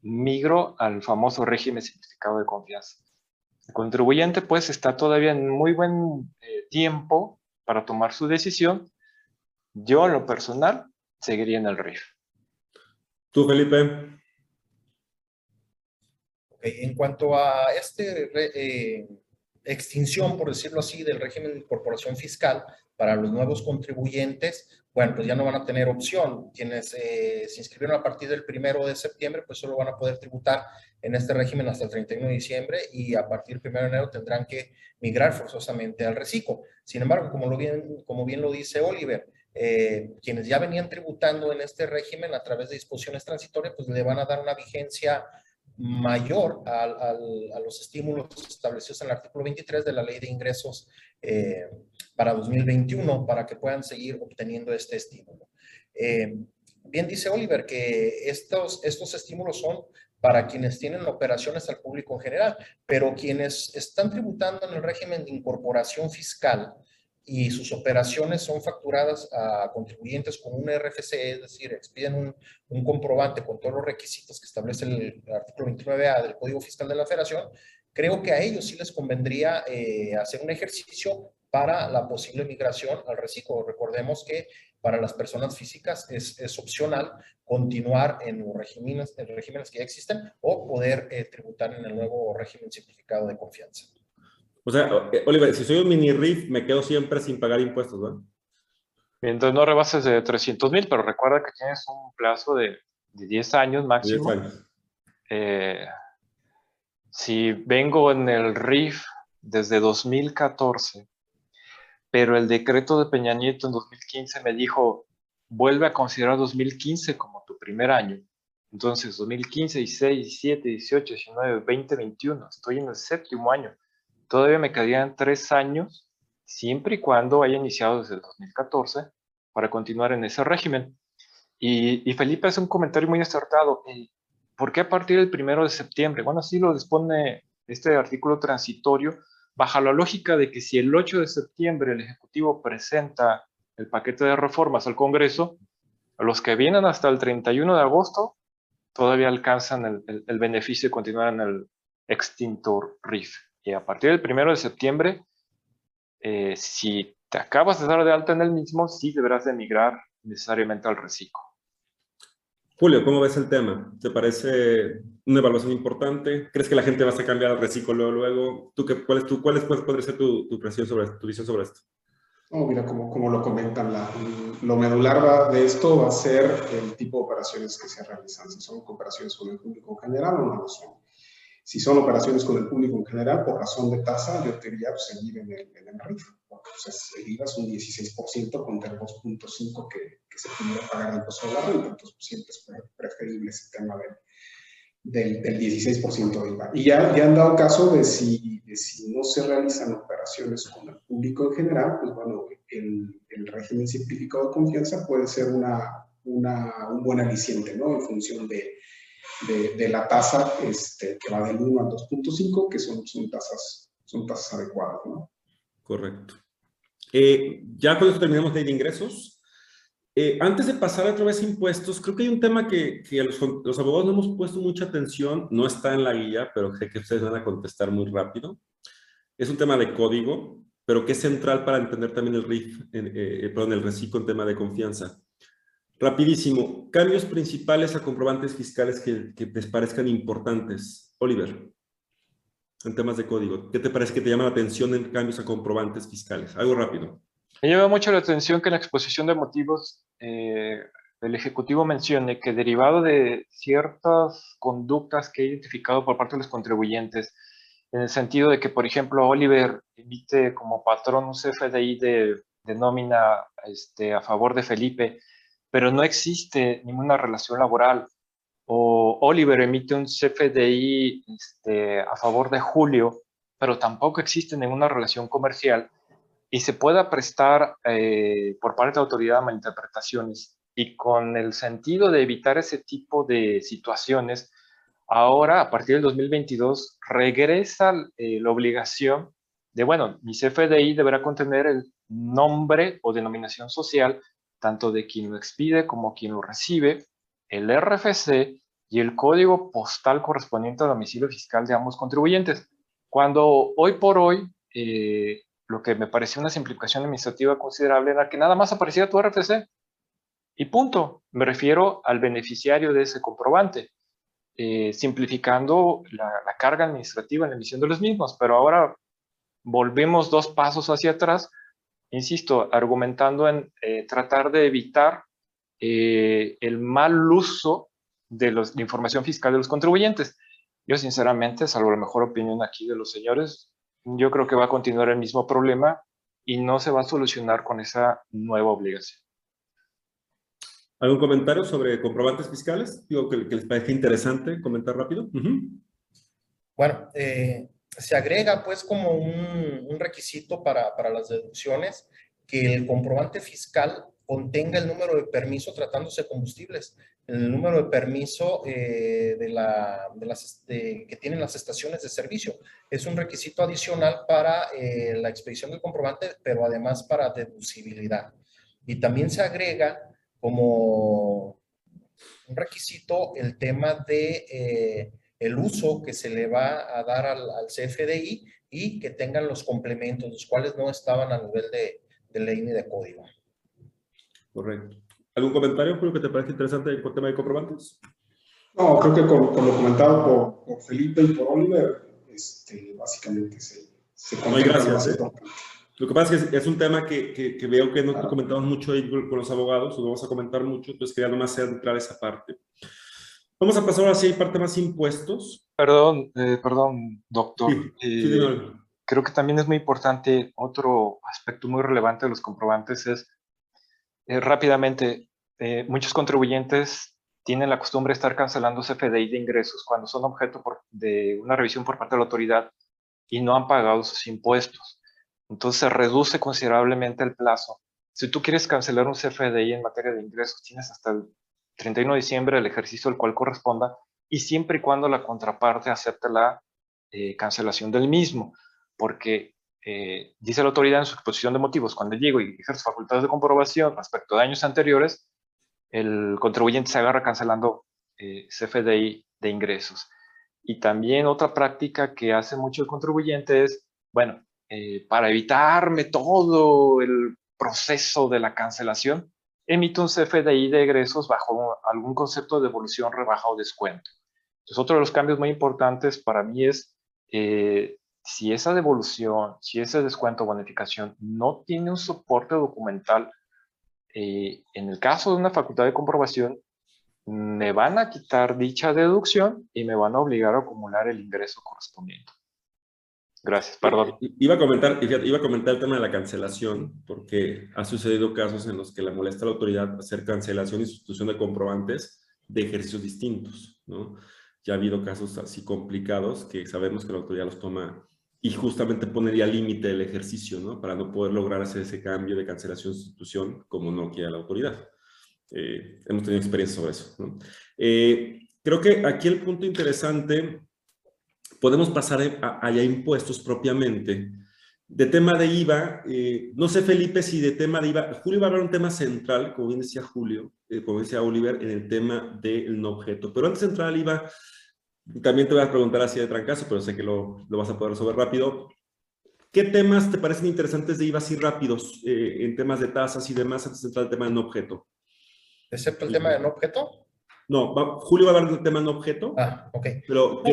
[SPEAKER 2] migro al famoso régimen simplificado de confianza. El contribuyente pues está todavía en muy buen eh, tiempo para tomar su decisión. Yo en lo personal seguiría en el RIF.
[SPEAKER 1] ¿Tú, Felipe?
[SPEAKER 3] en cuanto a este eh, extinción, por decirlo así, del régimen de incorporación fiscal para los nuevos contribuyentes, bueno, pues ya no van a tener opción. Quienes eh, se inscribieron a partir del primero de septiembre, pues solo van a poder tributar en este régimen hasta el 31 de diciembre y a partir del 1 de enero tendrán que migrar forzosamente al reciclo. Sin embargo, como, lo bien, como bien lo dice Oliver, eh, quienes ya venían tributando en este régimen a través de disposiciones transitorias, pues le van a dar una vigencia mayor a los estímulos establecidos en el artículo 23 de la Ley de Ingresos eh, para 2021 para que puedan seguir obteniendo este estímulo. Eh, bien dice Oliver que estos, estos estímulos son para quienes tienen operaciones al público en general, pero quienes están tributando en el régimen de incorporación fiscal y sus operaciones son facturadas a contribuyentes con un RFC, es decir, expiden un, comprobante con todos los requisitos que establece el, artículo 29A del Código Fiscal de la Federación, creo que a ellos sí les convendría eh, hacer un ejercicio para la posible migración al reciclo. Recordemos que para las personas físicas es, opcional continuar en los regímenes, en regímenes que ya existen o poder eh, tributar en el nuevo régimen simplificado de confianza.
[SPEAKER 1] O sea, eh, Oliver, si soy un mini RIF, me quedo siempre sin pagar impuestos, ¿no?
[SPEAKER 2] Mientras no rebases de 300 mil, pero recuerda que tienes un plazo de, de 10 años máximo. 10 años. Eh, si vengo en el RIF desde 2014 pero el decreto de Peña Nieto en 2015 me dijo, vuelve a considerar 2015 como tu primer año. Entonces, 2015, 16, 17, 18, 19, 20, 21, estoy en el séptimo año. Todavía me quedarían tres años, siempre y cuando haya iniciado desde el 2014, para continuar en ese régimen. Y, Felipe hace un comentario muy acertado. ¿por qué a partir del primero de septiembre? Bueno, así lo dispone este artículo transitorio, bajo la lógica de que si el 8 de septiembre el Ejecutivo presenta el paquete de reformas al Congreso, los que vienen hasta el 31 de agosto todavía alcanzan el, beneficio de continuar en el extintor RIF. Y a partir del 1 de septiembre, eh, si te acabas de dar de alta en el mismo, sí deberás de emigrar necesariamente al reciclo.
[SPEAKER 1] Julio, ¿cómo ves el tema? ¿Te parece una evaluación importante? ¿Crees que la gente va a cambiar al reciclo luego? ¿Tú qué, cuál, es tu, ¿Cuál es, podría ser tu, tu, sobre, tu visión sobre esto?
[SPEAKER 4] Oh, mira, como, como lo comentan, la, lo medular va, de esto va a ser el tipo de operaciones que se realizan, si son operaciones con el público en general o no lo son. Si son operaciones con el público en general, por razón de tasa, yo te diría pues, seguir en el, en el RIF, porque pues, el IVA es un 16% contra el 2.5% que, que, se pudiera pagar el costo de la renta, entonces pues, siempre es preferible ese tema del, del, 16% de IVA. Y ya, ya han dado caso de si, de si no se realizan operaciones con el público en general, pues bueno, el, el régimen simplificado de confianza puede ser una, una, un buen aliciente, ¿no? En función de de, la tasa este, que va del 1 al 2.5, que son, son, tasas, son tasas adecuadas. ¿no?
[SPEAKER 1] Correcto. Eh, ya con esto terminamos de ingresos. Eh, antes de pasar otra vez a impuestos, creo que hay un tema que, que los, abogados no hemos puesto mucha atención, no está en la guía, pero sé que ustedes van a contestar muy rápido. Es un tema de código, pero que es central para entender también el RIF, eh, perdón, el reciclo en tema de confianza. Rapidísimo, cambios principales a comprobantes fiscales que, que les parezcan importantes. Oliver, en temas de código, ¿qué te parece que te llama la atención en cambios a comprobantes fiscales? Algo rápido.
[SPEAKER 2] Me llama mucho la atención que en la exposición de motivos eh, el Ejecutivo mencione que derivado de ciertas conductas que he identificado por parte de los contribuyentes, en el sentido de que, por ejemplo, Oliver emite como patrón un CFDI de, de nómina este, a favor de Felipe, pero no existe ninguna relación laboral. O Oliver emite un CFDI este, a favor de Julio, pero tampoco existe ninguna relación comercial y se pueda prestar eh, por parte de la autoridad malinterpretaciones. Y con el sentido de evitar ese tipo de situaciones, ahora, a partir del 2022, regresa eh, la obligación de, bueno, mi CFDI deberá contener el nombre o denominación social tanto de quien lo expide como quien lo recibe, el RFC y el código postal correspondiente al domicilio fiscal de ambos contribuyentes. Cuando hoy por hoy, eh, lo que me pareció una simplificación administrativa considerable era que nada más apareciera tu RFC y punto. Me refiero al beneficiario de ese comprobante, eh, simplificando la, la carga administrativa en la emisión de los mismos. Pero ahora volvemos dos pasos hacia atrás insisto, argumentando en eh, tratar de evitar eh, el mal uso de, la información fiscal de los contribuyentes. Yo sinceramente, salvo la mejor opinión aquí de los señores, yo creo que va a continuar el mismo problema y no se va a solucionar con esa nueva obligación.
[SPEAKER 1] ¿Algún comentario sobre comprobantes fiscales? Digo que, les parece interesante comentar rápido.
[SPEAKER 3] Bueno, eh, se agrega pues como un, requisito para, las deducciones que el comprobante fiscal contenga el número de permiso tratándose de combustibles, el número de permiso eh, de, la, las, que tienen las estaciones de servicio. Es un requisito adicional para eh, la expedición del comprobante, pero además para deducibilidad. Y también se agrega como un requisito el tema de eh, el uso que se le va a dar al, CFDI y que tengan los complementos, los cuales no estaban a nivel de, de ley ni de código.
[SPEAKER 1] Correcto. ¿Algún comentario por lo que te parece interesante el tema de comprobantes?
[SPEAKER 4] No, creo que con, lo comentado por, Felipe y por Oliver, este, básicamente se, se
[SPEAKER 1] no, gracias, ¿eh? Lo que pasa es que es, un tema que, que, veo que no comentamos mucho ahí con los abogados, lo vamos a comentar mucho, entonces quería nomás centrar esa parte. Vamos a pasar ahora sí a parte más impuestos.
[SPEAKER 2] Perdón, eh, perdón, doctor. Eh, creo que también es muy importante, otro aspecto muy relevante de los comprobantes es, eh, rápidamente, muchos contribuyentes tienen la costumbre de estar cancelando CFDI de ingresos cuando son objeto de una revisión por parte de la autoridad y no han pagado sus impuestos. Entonces se reduce considerablemente el plazo. Si tú quieres cancelar un CFDI en materia de ingresos, tienes hasta el 31 de diciembre, el ejercicio al cual corresponda, y siempre y cuando la contraparte acepte la eh, cancelación del mismo, porque eh, dice la autoridad en su exposición de motivos, cuando llego y ejerzo facultades de comprobación respecto de años anteriores, el contribuyente se agarra cancelando eh, CFDI de ingresos. Y también otra práctica que hace mucho el contribuyente es, bueno, para evitarme todo el proceso de la cancelación, emite un CFDI de egresos bajo algún concepto de devolución, rebaja o descuento. Entonces, otro de los cambios muy importantes para mí es eh, si esa devolución, si ese descuento o bonificación no tiene un soporte documental, eh, en el caso de una facultad de comprobación, me van a quitar dicha deducción y me van a obligar a acumular el ingreso correspondiente. Gracias, perdón.
[SPEAKER 1] Iba a, comentar, iba a comentar el tema de la cancelación, porque ha sucedido casos en los que le molesta a la autoridad hacer cancelación y sustitución de comprobantes de ejercicios distintos, ¿no? Ya ha habido casos así complicados que sabemos que la autoridad los toma y justamente ponería límite el ejercicio, ¿no? Para no poder lograr hacer ese cambio de cancelación sustitución como no quiere la autoridad. Eh, hemos tenido experiencia sobre eso, ¿no? Eh, creo que aquí el punto interesante podemos pasar allá impuestos propiamente. De tema de IVA, eh, no sé Felipe si de tema de IVA, Julio va a hablar un tema central, como bien decía Julio, eh, como decía Oliver, en el tema del no objeto. Pero antes de entrar al IVA, también te voy a preguntar así de trancazo, pero sé que lo, lo vas a poder resolver rápido. ¿Qué temas te parecen interesantes de IVA así rápidos eh, en temas de tasas y demás antes de entrar al tema del no objeto?
[SPEAKER 3] ¿Excepto el tema del no objeto?
[SPEAKER 1] No, Julio va a hablar del tema no objeto.
[SPEAKER 3] Ah, ok.
[SPEAKER 1] Pero,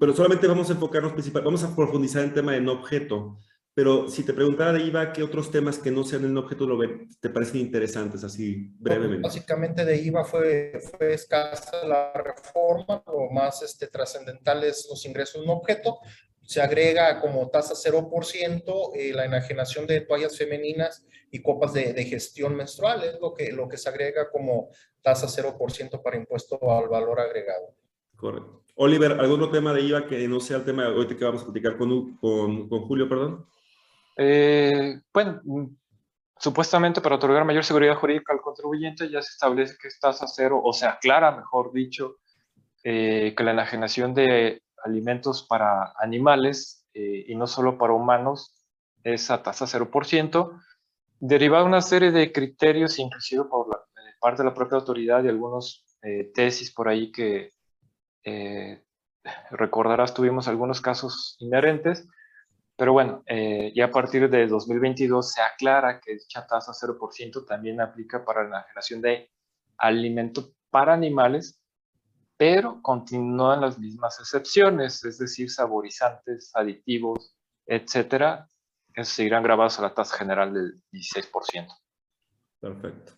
[SPEAKER 1] pero solamente vamos a enfocarnos principal, vamos a profundizar en el tema de no objeto. Pero si te preguntara de IVA, ¿qué otros temas que no sean el objeto lo te parecen interesantes, así brevemente?
[SPEAKER 3] Básicamente de IVA fue, fue escasa la reforma, lo más este, trascendental es los ingresos no objeto. Se agrega como tasa 0% eh, la enajenación de toallas femeninas y copas de, de, gestión menstrual, es lo que, lo que se agrega como tasa 0% para impuesto al valor agregado.
[SPEAKER 1] Correcto. Oliver, ¿algún otro tema de IVA que no sea el tema de hoy que vamos a platicar con, con, con Julio, perdón?
[SPEAKER 2] Eh, bueno, supuestamente para otorgar mayor seguridad jurídica al contribuyente ya se establece que es tasa cero, o se aclara, mejor dicho, eh, que la enajenación de alimentos para animales eh, y no solo para humanos es a tasa 0%, derivada de una serie de criterios, inclusive por la, parte de la propia autoridad y algunos tesis por ahí que recordarás tuvimos algunos casos inherentes, pero bueno, eh, ya a partir de 2022 se aclara que dicha tasa 0% también aplica para la generación de alimento para animales, pero continúan las mismas excepciones, es decir, saborizantes, aditivos, etcétera, que seguirán grabados a la tasa general del 16%.
[SPEAKER 1] Perfecto.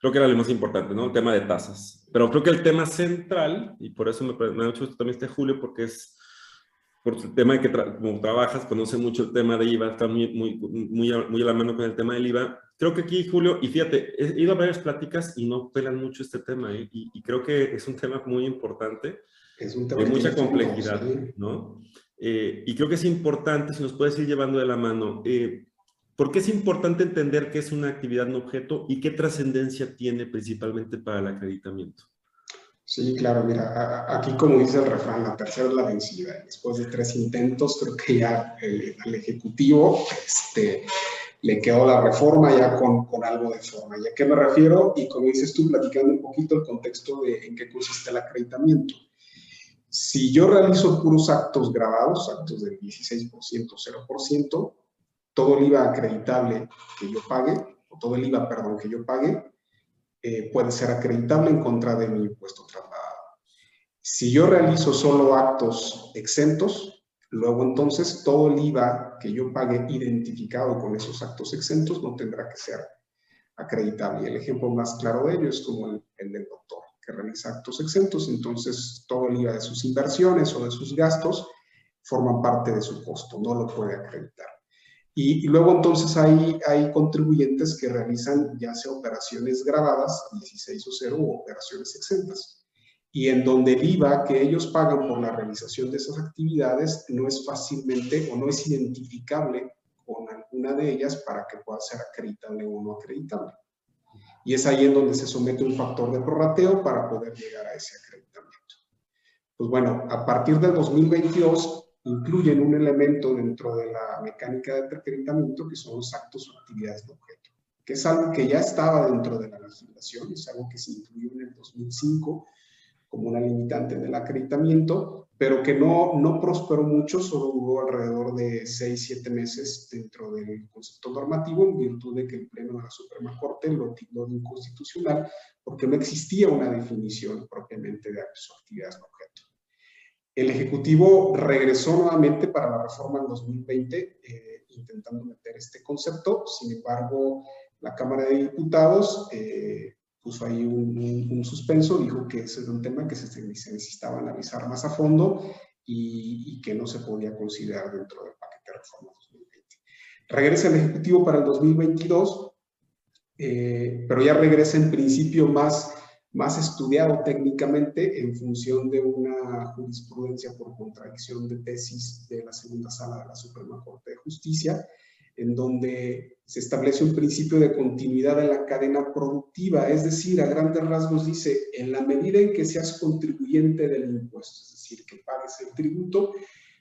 [SPEAKER 1] Creo que era lo más importante, ¿no? El tema de tasas. Pero creo que el tema central, y por eso me, me ha hecho también este Julio, porque es por el tema de que como trabajas, conoce mucho el tema de IVA, está muy, muy, muy, a, muy a la mano con el tema del IVA. Creo que aquí, Julio, y fíjate, he ido a varias pláticas y no pelan mucho este tema, ¿eh? y, creo que es un tema muy importante,
[SPEAKER 4] es un tema
[SPEAKER 1] de mucha complejidad, ¿no? Eh, y creo que es importante, si nos puedes ir llevando de la mano, eh, ¿por qué es importante entender qué es una actividad no objeto y qué trascendencia tiene principalmente para el acreditamiento?
[SPEAKER 4] Sí, claro, mira, aquí como dice el refrán, la tercera es la vencida. Después de tres intentos, creo que ya eh, al Ejecutivo este, le quedó la reforma ya con, con, algo de forma. ¿Y a qué me refiero? Y como dices tú, platicando un poquito el contexto de en qué consiste el acreditamiento. Si yo realizo puros actos grabados, actos del 16%, 0%, todo el IVA acreditable que yo pague, o todo el IVA, perdón, que yo pague, eh, puede ser acreditable en contra de mi impuesto trasladado. Si yo realizo solo actos exentos, luego entonces todo el IVA que yo pague identificado con esos actos exentos no tendrá que ser acreditable. Y el ejemplo más claro de ello es como el, el del doctor, que realiza actos exentos, entonces todo el IVA de sus inversiones o de sus gastos forman parte de su costo, no lo puede acreditar. Y, luego entonces hay, hay contribuyentes que realizan ya sea operaciones grabadas, 16 o 0, o operaciones exentas. Y en donde el IVA que ellos pagan por la realización de esas actividades no es fácilmente o no es identificable con alguna de ellas para que pueda ser acreditable o no acreditable. Y es ahí en donde se somete un factor de prorrateo para poder llegar a ese acreditamiento. Pues bueno, a partir del 2022 incluyen un elemento dentro de la mecánica de acreditamiento que son los actos o actividades de objeto, que es algo que ya estaba dentro de la legislación, es algo que se incluyó en el 2005 como una limitante del acreditamiento, pero que no, no prosperó mucho, solo duró alrededor de 6, 7 meses dentro del concepto normativo, en virtud de que el Pleno de la Suprema Corte lo tildó de inconstitucional, porque no existía una definición propiamente de actos actividades de objeto. El Ejecutivo regresó nuevamente para la reforma en 2020, eh, intentando meter este concepto, sin embargo, la Cámara de Diputados eh, puso ahí un, suspenso, dijo que ese era un tema que se, necesitaba analizar más a fondo y, que no se podía considerar dentro del paquete de reforma 2020. Regresa el Ejecutivo para el 2022, eh, pero ya regresa en principio más, más estudiado técnicamente en función de una jurisprudencia por contradicción de tesis de la segunda sala de la Suprema Corte de Justicia, en donde se establece un principio de continuidad en la cadena productiva, es decir, a grandes rasgos dice, en la medida en que seas contribuyente del impuesto, es decir, que pagues el tributo,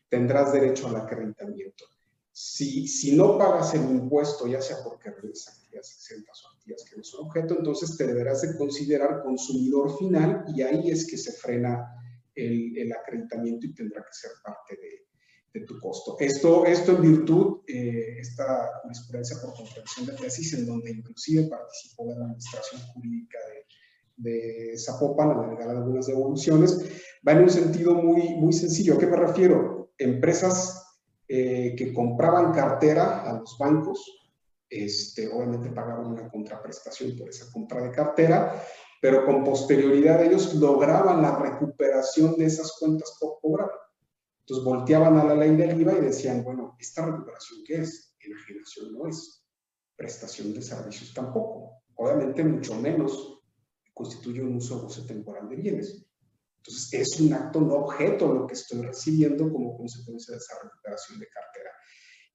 [SPEAKER 4] tendrás derecho al acreditamiento. Si, si no pagas el impuesto, ya sea porque realizas actividades exentas o actividades que no son objeto, entonces te deberás de considerar consumidor final y ahí es que se frena el, el acreditamiento y tendrá que ser parte de, de tu costo. Esto, esto en virtud, eh, esta jurisprudencia por contradicción de tesis, en donde inclusive participó la administración jurídica de, de Zapopan al agregar algunas devoluciones, va en un sentido muy, muy sencillo. ¿A qué me refiero? Empresas eh, que compraban cartera a los bancos, este, obviamente pagaban una contraprestación por esa compra de cartera, pero con posterioridad ellos lograban la recuperación de esas cuentas por cobrar. Entonces volteaban a la ley del IVA y decían, bueno, ¿esta recuperación qué es? Enajenación no es. Prestación de servicios tampoco. Obviamente mucho menos constituye un uso goce temporal de bienes. Entonces es un acto no objeto lo que estoy recibiendo como consecuencia de esa recuperación de cartera.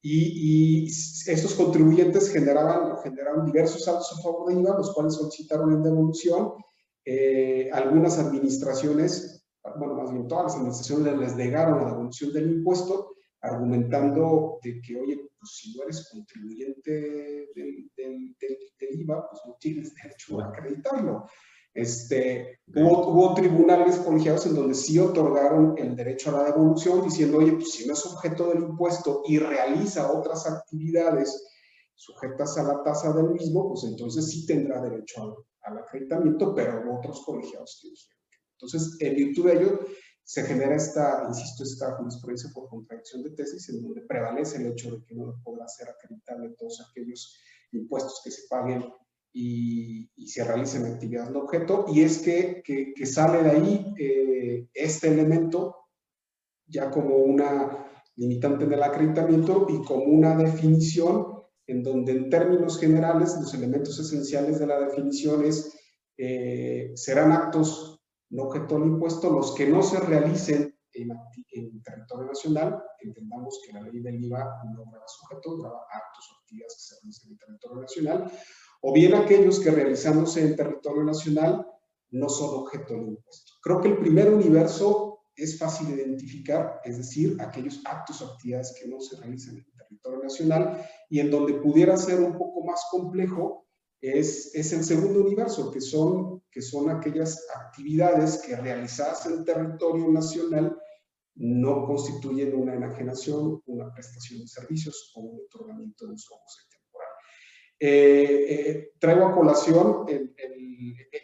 [SPEAKER 4] Y, y estos contribuyentes generaban, generaban diversos actos a favor de IVA, los cuales solicitaron en devolución. Eh, algunas administraciones bueno, más bien todas las administraciones les negaron la devolución del impuesto, argumentando de que, oye, pues si no eres contribuyente del, del, del, IVA, pues no tienes derecho a acreditarlo. Este, hubo, hubo, tribunales colegiados en donde sí otorgaron el derecho a la devolución, diciendo, oye, pues si no es objeto del impuesto y realiza otras actividades sujetas a la tasa del mismo, pues entonces sí tendrá derecho al, al acreditamiento, pero otros colegiados tienen entonces, en virtud de ello, se genera esta, insisto, esta jurisprudencia por contradicción de tesis, en donde prevalece el hecho de que no podrá ser acreditable todos aquellos impuestos que se paguen y, se realicen actividades de objeto, y es que, que, sale de ahí eh, este elemento ya como una limitante del acreditamiento y como una definición en donde en términos generales los elementos esenciales de la definición es, eh, serán actos no objeto al impuesto los que no se realicen en, territorio nacional, entendamos que la ley del IVA no graba sujeto, graba actos o actividades que se realicen en territorio nacional, o bien aquellos que realizándose en territorio nacional no son objeto del impuesto. Creo que el primer universo es fácil de identificar, es decir, aquellos actos o actividades que no se realizan en territorio nacional y en donde pudiera ser un poco más complejo es, es, el segundo universo, que son, que son aquellas actividades que realizadas en territorio nacional no constituyen una enajenación, una prestación de servicios o un otorgamiento de uso temporal. Eh, eh, traigo a colación, el,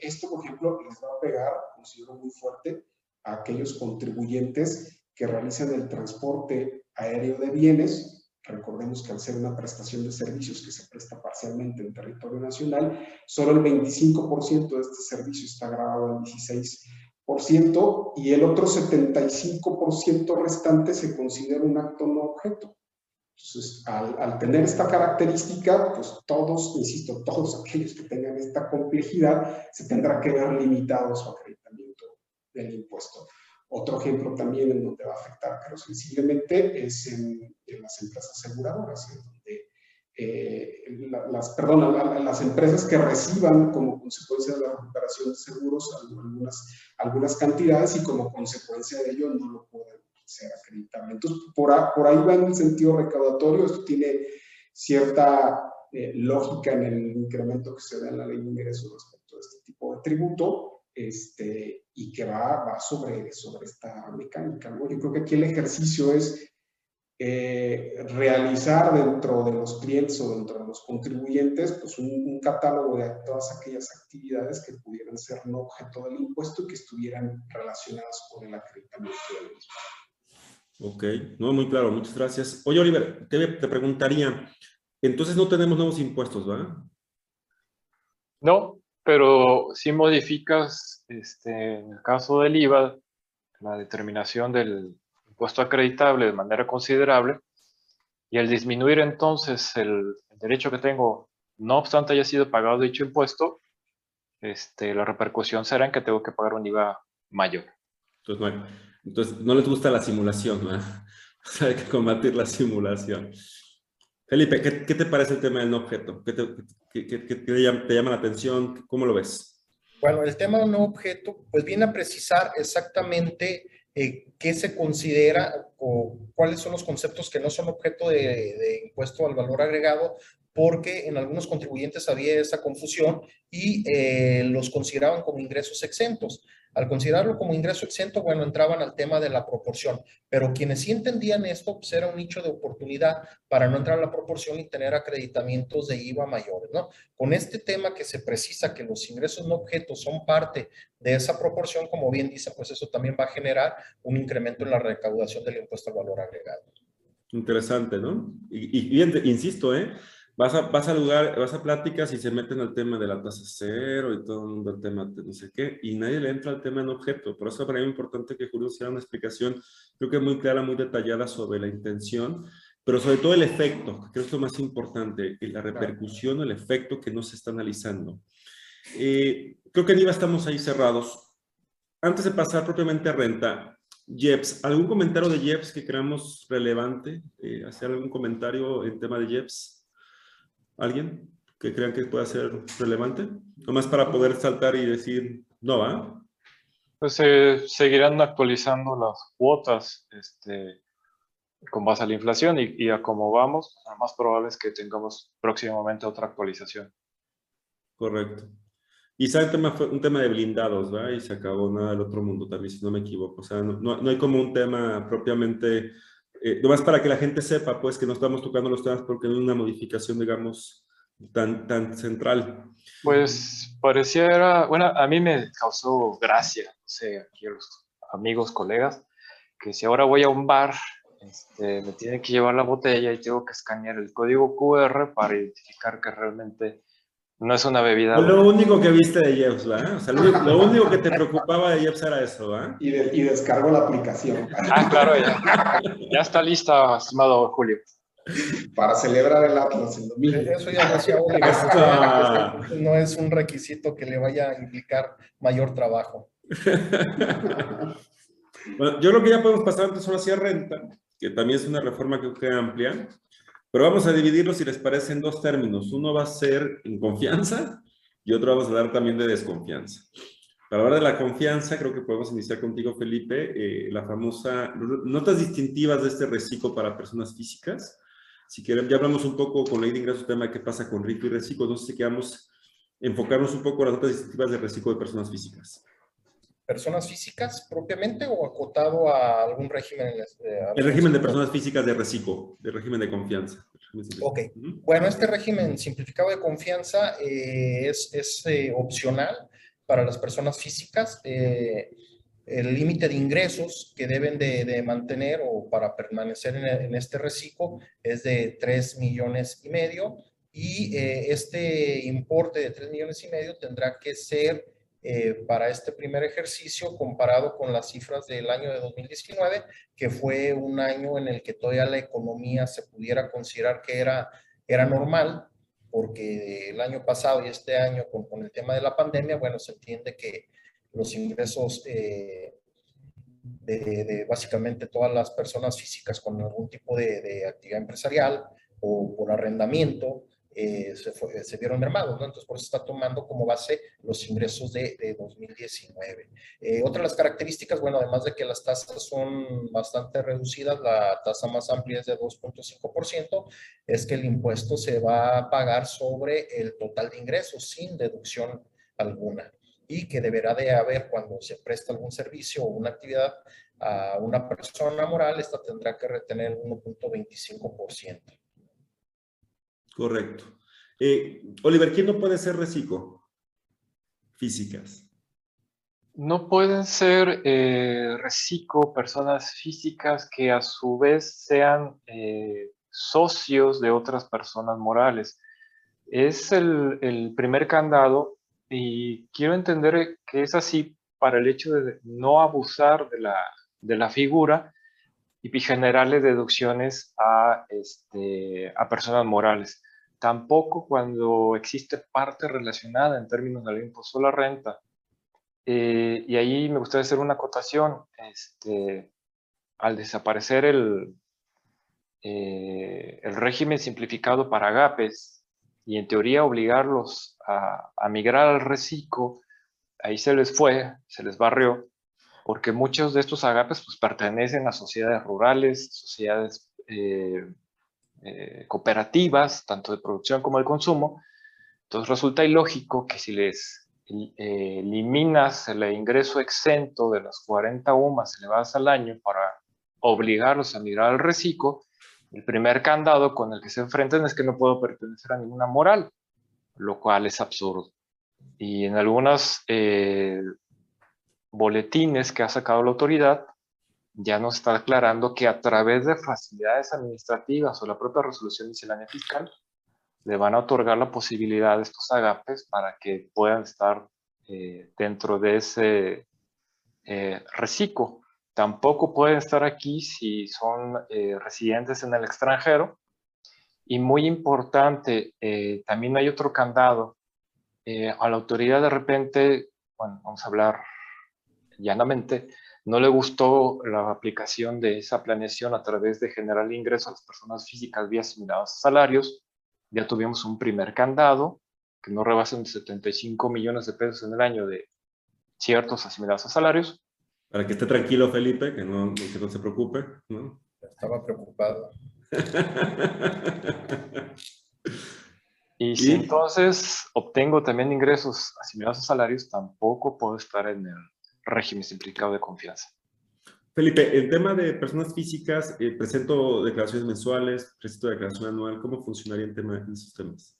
[SPEAKER 4] esto por ejemplo les va a pegar, considero muy fuerte, a aquellos contribuyentes que realizan el transporte aéreo de bienes Recordemos que al ser una prestación de servicios que se presta parcialmente en territorio nacional, solo el 25% de este servicio está grabado al 16% y el otro 75% restante se considera un acto no objeto. Entonces, al, al, tener esta característica, pues todos, insisto, todos aquellos que tengan esta complejidad, se tendrá que ver limitado a su acreditamiento del impuesto. Otro ejemplo también en donde va a afectar, pero sensiblemente, es en, las empresas aseguradoras, en donde eh, las, perdón, las empresas que reciban como consecuencia de la recuperación de seguros algunas, algunas cantidades y como consecuencia de ello no lo pueden hacer acreditar. Entonces, por, por ahí va en el sentido recaudatorio, esto tiene cierta eh, lógica en el incremento que se da en la ley de ingresos respecto a este tipo de tributo, este, y que va, va sobre, sobre esta mecánica. ¿no? Yo creo que aquí el ejercicio es eh, realizar dentro de los clientes o dentro de los contribuyentes pues un, catálogo de todas aquellas actividades que pudieran ser no objeto del impuesto y que estuvieran relacionadas con el acreditamiento del mismo.
[SPEAKER 1] Ok, no, muy claro, muchas gracias. Oye, Oliver, te, te preguntaría, entonces no tenemos nuevos impuestos, ¿verdad?
[SPEAKER 2] No, pero si modificas, este, en el caso del IVA, la determinación del impuesto acreditable de manera considerable y al disminuir entonces el, derecho que tengo, no obstante haya sido pagado dicho impuesto, este, la repercusión será en que tengo que pagar un IVA mayor.
[SPEAKER 1] Entonces, no, entonces, no les gusta la simulación, ¿no? [LAUGHS] hay que combatir la simulación. Felipe, ¿qué, ¿qué, te parece el tema del no objeto? ¿Qué, te, qué, qué te, llama, te, llama, la atención? ¿Cómo lo ves?
[SPEAKER 3] Bueno, el tema del no objeto, pues viene a precisar exactamente eh, qué se considera o cuáles son los conceptos que no son objeto de, de impuesto al valor agregado, porque en algunos contribuyentes había esa confusión y eh, los consideraban como ingresos exentos. Al considerarlo como ingreso exento, bueno, entraban al tema de la proporción, pero quienes sí entendían esto, pues era un nicho de oportunidad para no entrar a la proporción y tener acreditamientos de IVA mayores, ¿no? Con este tema que se precisa que los ingresos no objetos son parte de esa proporción, como bien dice, pues eso también va a generar un incremento en la recaudación del impuesto al valor agregado.
[SPEAKER 1] Interesante, ¿no? Y, y insisto, ¿eh? Vas a, vas a lugar, vas a pláticas y se meten al tema de la tasa cero y todo el mundo al tema de no sé qué, y nadie le entra al tema en objeto. Por eso para mí es importante que Julio hiciera una explicación, creo que muy clara, muy detallada sobre la intención, pero sobre todo el efecto, que creo que es lo más importante, la repercusión, el efecto que no se está analizando. Eh, creo que en IVA estamos ahí cerrados. Antes de pasar propiamente a renta, JEPS, ¿algún comentario de JEPS que creamos relevante? Eh, ¿Hacer algún comentario en tema de JEPS? ¿Alguien que crean que pueda ser relevante? Nomás para poder saltar y decir, no va.
[SPEAKER 2] Pues se seguirán actualizando las cuotas este, con base a la inflación y, a cómo vamos, lo más probable es que tengamos próximamente otra actualización.
[SPEAKER 1] Correcto. Y un tema, fue un tema de blindados, ¿va? Y se acabó nada del otro mundo también, si no me equivoco. O sea, no, no, hay como un tema propiamente eh, nomás para que la gente sepa, pues, que no estamos tocando los temas porque no hay una modificación, digamos, tan, tan central.
[SPEAKER 2] Pues pareciera, bueno, a mí me causó gracia, no sé, aquí a los amigos, colegas, que si ahora voy a un bar, este, me tienen que llevar la botella y tengo que escanear el código QR para identificar que realmente no es una bebida.
[SPEAKER 1] Lo único que viste de Jeps, ¿verdad? O sea, lo, único que te preocupaba de Jeps era eso, ¿verdad?
[SPEAKER 4] Y, y descargo la aplicación.
[SPEAKER 2] Ah, claro, ya. Ya está lista, estimado Julio.
[SPEAKER 4] Para celebrar el Atlas el domingo.
[SPEAKER 3] Eso ya no sea. No es un requisito que le vaya a implicar mayor trabajo. [LAUGHS]
[SPEAKER 1] Bueno, yo creo que ya podemos pasar antes a renta, que también es una reforma que queda amplia. Pero vamos a dividirlo, si les parece, en dos términos. Uno va a ser en confianza y otro vamos a dar también de desconfianza. Para hablar de la confianza, creo que podemos iniciar contigo, Felipe, eh, la famosa notas distintivas de este reciclo para personas físicas. Si quieren, ya hablamos un poco con ley de ingresos, tema de qué pasa con rico y reciclo. Sé si queramos enfocarnos un poco en las notas distintivas de reciclo de personas físicas
[SPEAKER 3] personas físicas propiamente o acotado a algún régimen?
[SPEAKER 1] Este, el régimen de personas físicas de reciclo, de régimen de confianza.
[SPEAKER 3] Ok, bueno, este régimen simplificado de confianza eh, es, es eh, opcional para las personas físicas. Eh, el límite de ingresos que deben de, de mantener o para permanecer en, en, este reciclo es de 3 millones y medio y este importe de 3 millones y medio tendrá que ser eh, para este primer ejercicio comparado con las cifras del año de 2019, que fue un año en el que todavía la economía se pudiera considerar que era, era normal, porque el año pasado y este año con, con el tema de la pandemia, bueno, se entiende que los ingresos eh, de, de, básicamente todas las personas físicas con algún tipo de, de actividad empresarial, o por arrendamiento, eh, se, se, vieron mermados, ¿no? Entonces, por eso está tomando como base los ingresos de, de 2019. Eh, otra de las características, bueno, además de que las tasas son bastante reducidas, la tasa más amplia es de 2.5%, es que el impuesto se va a pagar sobre el total de ingresos sin deducción alguna y que deberá de haber cuando se presta algún servicio o una actividad a una persona moral, esta tendrá que retener 1.25%.
[SPEAKER 1] Correcto. Eh, Oliver, ¿quién no puede ser reciclo? Físicas.
[SPEAKER 2] No pueden ser eh, reciclo personas físicas que a su vez sean eh, socios de otras personas morales. Es el, el, primer candado y quiero entender que es así para el hecho de no abusar de la, de la figura y generarle deducciones a, este, a personas morales. Tampoco cuando existe parte relacionada en términos del impuesto a la renta. Eh, y ahí me gustaría hacer una acotación. Este, al desaparecer el, eh, el régimen simplificado para agapes y en teoría obligarlos a, a migrar al reciclo, ahí se les fue, se les barrió, porque muchos de estos agapes pues, pertenecen a sociedades rurales, sociedades eh, eh, cooperativas, tanto de producción como de consumo. Entonces resulta ilógico que si les eh, eliminas el ingreso exento de las 40 UMAS elevadas al año para obligarlos a migrar al reciclo, el primer candado con el que se enfrentan es que no puedo pertenecer a ninguna moral, lo cual es absurdo. Y en algunos eh, boletines que ha sacado la autoridad, ya nos está aclarando que a través de facilidades administrativas o la propia resolución miscelánea fiscal, le van a otorgar la posibilidad de estos agapes para que puedan estar eh, dentro de ese eh, reciclo. Tampoco pueden estar aquí si son eh, residentes en el extranjero. Y muy importante, también hay otro candado. a la autoridad de repente, bueno, vamos a hablar llanamente, no le gustó la aplicación de esa planeación a través de generar ingresos a las personas físicas vía asimilados a salarios. Ya tuvimos un primer candado que no rebasen 75 millones de pesos en el año de ciertos asimilados a salarios.
[SPEAKER 1] Para que esté tranquilo, Felipe, que no, que no se preocupe. ¿no?
[SPEAKER 3] Estaba preocupado. [LAUGHS]
[SPEAKER 2] y si entonces obtengo también ingresos asimilados a salarios, tampoco puedo estar en el régimen simplificado de confianza.
[SPEAKER 1] Felipe, el tema de personas físicas, eh, presento declaraciones mensuales, presento declaración anual, ¿cómo funcionaría el tema de esos temas?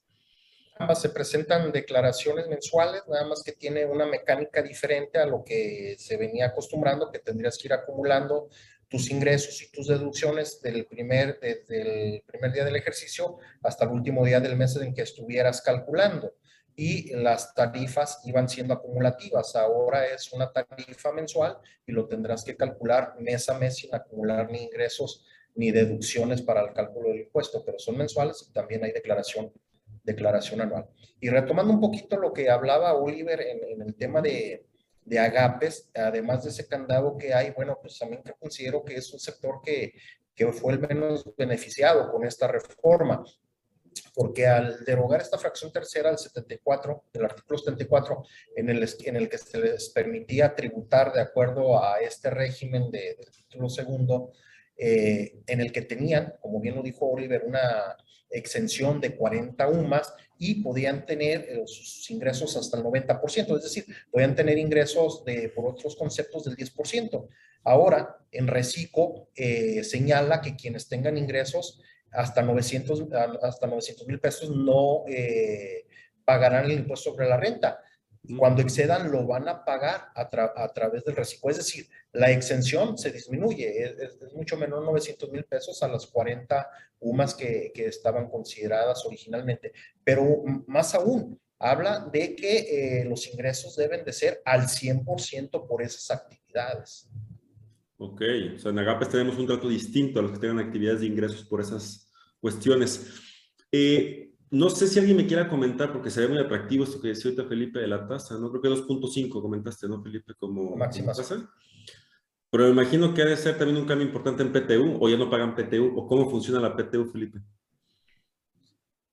[SPEAKER 3] Ambas se presentan declaraciones mensuales, nada más que tiene una mecánica diferente a lo que se venía acostumbrando, que tendrías que ir acumulando tus ingresos y tus deducciones del primer, desde el primer día del ejercicio hasta el último día del mes en que estuvieras calculando y las tarifas iban siendo acumulativas. Ahora es una tarifa mensual y lo tendrás que calcular mes a mes sin acumular ni ingresos ni deducciones para el cálculo del impuesto, pero son mensuales y también hay declaración, declaración anual. Y retomando un poquito lo que hablaba Oliver en, el tema de, de, agapes, además de ese candado que hay, bueno, pues también considero que es un sector que, que fue el menos beneficiado con esta reforma porque al derogar esta fracción tercera del 74, del artículo 74, en el, en el que se les permitía tributar de acuerdo a este régimen de, del título segundo, eh, en el que tenían, como bien lo dijo Oliver, una exención de 40 UMAS y podían tener eh, sus ingresos hasta el 90%, es decir, podían tener ingresos de, por otros conceptos del 10%. Ahora, en RECICO eh, señala que quienes tengan ingresos hasta 900 hasta 900 mil pesos no eh, pagarán el impuesto sobre la renta. Cuando excedan, lo van a pagar a, a través del reciclo. Es decir, la exención se disminuye. Es, mucho menor 900 mil pesos a las 40 UMAS que, que, estaban consideradas originalmente. Pero más aún, habla de que eh, los ingresos deben de ser al 100% por esas actividades.
[SPEAKER 1] Ok, o sea, en Agapes tenemos un trato distinto a los que tengan actividades de ingresos por esas cuestiones. Eh, no sé si alguien me quiera comentar, porque se ve muy atractivo esto que decía ahorita Felipe de la tasa, ¿no? Creo que 2.5 comentaste, ¿no, Felipe? Como
[SPEAKER 3] máxima
[SPEAKER 1] tasa. Pero me imagino que ha de ser también un cambio importante en PTU, o ya no pagan PTU, o cómo funciona la PTU, Felipe.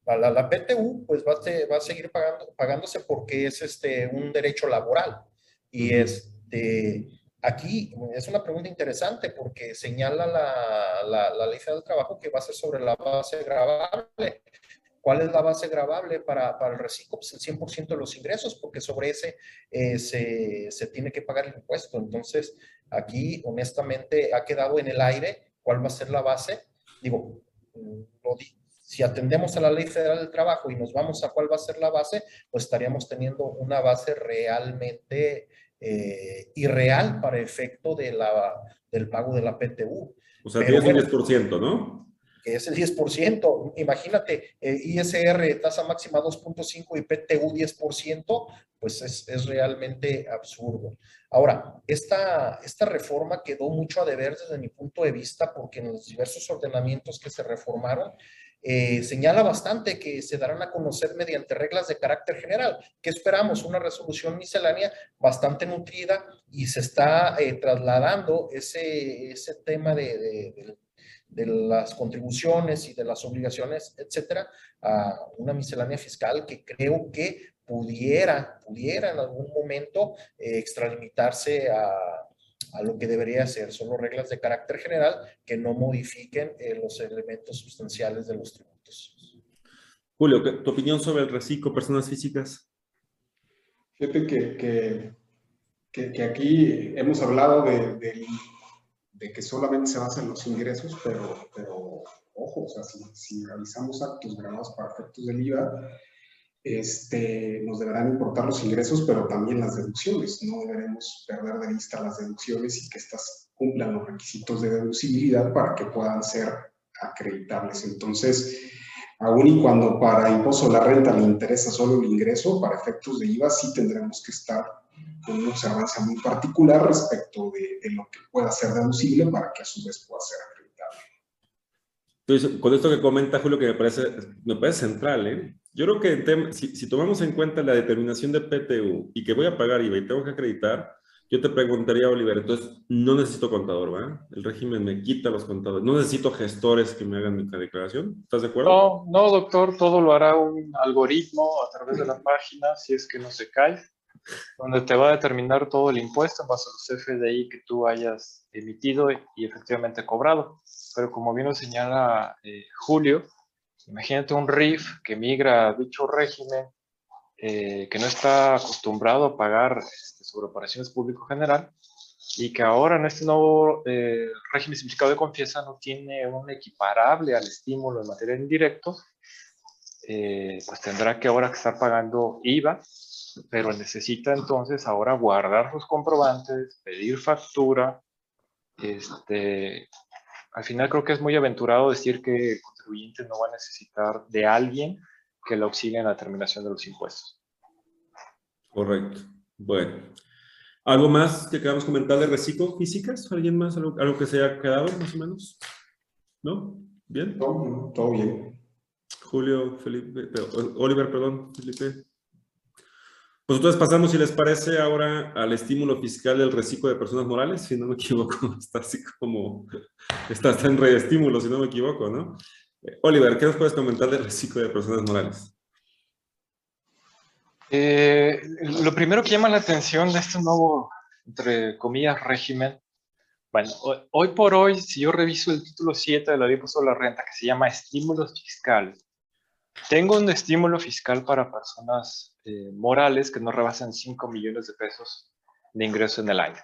[SPEAKER 3] La, la, PTU pues va a, va a seguir pagando, pagándose porque es este, un derecho laboral. Y este, aquí es una pregunta interesante porque señala la, la, la Ley Federal del Trabajo que va a ser sobre la base grabable. ¿Cuál es la base grabable para, para el reciclo? Pues el 100% de los ingresos, porque sobre ese eh, se, se, tiene que pagar el impuesto. Entonces, aquí honestamente ha quedado en el aire cuál va a ser la base. Digo, lo, si atendemos a la Ley Federal del Trabajo y nos vamos a cuál va a ser la base, pues estaríamos teniendo una base realmente eh, irreal para efecto de la, del pago de la PTU.
[SPEAKER 1] O sea, Pero, 10%, ¿no?
[SPEAKER 3] Que es el 10%. Imagínate, eh, ISR tasa máxima 2.5 y PTU 10%, pues es, es, realmente absurdo. Ahora, esta, esta reforma quedó mucho a deber desde mi punto de vista porque en los diversos ordenamientos que se reformaron, eh, señala bastante que se darán a conocer mediante reglas de carácter general. ¿Qué esperamos? Una resolución miscelánea bastante nutrida y se está eh, trasladando ese, ese tema de, de, de, las contribuciones y de las obligaciones, etcétera, a una miscelánea fiscal que creo que pudiera, pudiera en algún momento eh, extralimitarse a a lo que debería ser. Solo reglas de carácter general que no modifiquen eh, los elementos sustanciales de los tributos.
[SPEAKER 1] Julio, ¿tu opinión sobre el reciclo personas físicas?
[SPEAKER 4] Fíjate que, que, que, aquí hemos hablado de, de, de, que solamente se basa en los ingresos, pero, pero ojo, o sea, si, si realizamos actos grabados para efectos del IVA, este, nos deberán importar los ingresos, pero también las deducciones. No deberemos perder de vista las deducciones y que éstas cumplan los requisitos de deducibilidad para que puedan ser acreditables. Entonces, aun y cuando para impuesto a la renta le interesa solo el ingreso, para efectos de IVA sí tendremos que estar con una observancia muy particular respecto de, de lo que pueda ser deducible para que a su vez pueda ser acreditable.
[SPEAKER 1] Entonces, con esto que comenta Julio, que me parece, me parece central, ¿eh? Yo creo que si, si, tomamos en cuenta la determinación de PTU y que voy a pagar IVA y tengo que acreditar, yo te preguntaría, Oliver, entonces no necesito contador, ¿verdad? El régimen me quita los contadores. No necesito gestores que me hagan mi declaración. ¿Estás de acuerdo?
[SPEAKER 2] No, no, doctor, todo lo hará un algoritmo a través de la página, si es que no se cae, donde te va a determinar todo el impuesto en base a los FDI que tú hayas emitido y efectivamente cobrado. Pero como bien lo señala eh, Julio, Imagínate un RIF que migra a dicho régimen, eh, que no está acostumbrado a pagar este, sobre operaciones público general y que ahora en este nuevo eh, régimen simplificado de confianza no tiene un equiparable al estímulo en materia de indirectos, eh, pues tendrá que ahora estar pagando IVA, pero necesita entonces ahora guardar sus comprobantes, pedir factura, este, al final creo que es muy aventurado decir que el contribuyente no va a necesitar de alguien que le auxilie en la terminación de los impuestos.
[SPEAKER 1] Correcto. Bueno. ¿Algo más que queramos comentar de reciclo físicas? ¿Alguien más? ¿Algo, algo que se haya quedado más o menos? ¿No? ¿Bien?
[SPEAKER 4] Todo, todo bien.
[SPEAKER 1] Julio, Felipe, Oliver, perdón, Felipe. Pues entonces pasamos, si les parece, ahora al estímulo fiscal del reciclo de personas morales, si no me equivoco, [LAUGHS] está así como, está, en reestímulo, si no me equivoco, ¿no? Eh, Oliver, ¿qué nos puedes comentar del reciclo de personas morales?
[SPEAKER 2] Eh, lo primero que llama la atención de este nuevo, entre comillas, régimen, bueno, hoy por hoy, si yo reviso el título 7 de la ley de la renta, que se llama estímulos fiscales, tengo un estímulo fiscal para personas eh, morales que no rebasan 5 millones de pesos de ingreso en el año.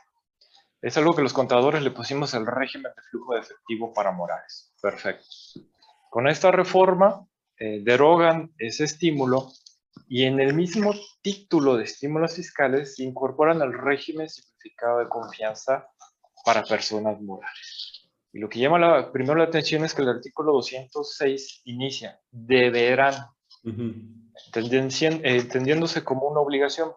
[SPEAKER 2] Es algo que los contadores le pusimos el régimen de flujo de efectivo para morales. Perfecto. Con esta reforma eh, derogan ese estímulo y en el mismo título de estímulos fiscales se incorporan el régimen simplificado de confianza para personas morales. Y lo que llama la, primero la atención es que el artículo 206 inicia, deberán, eh, entendiéndose como una obligación,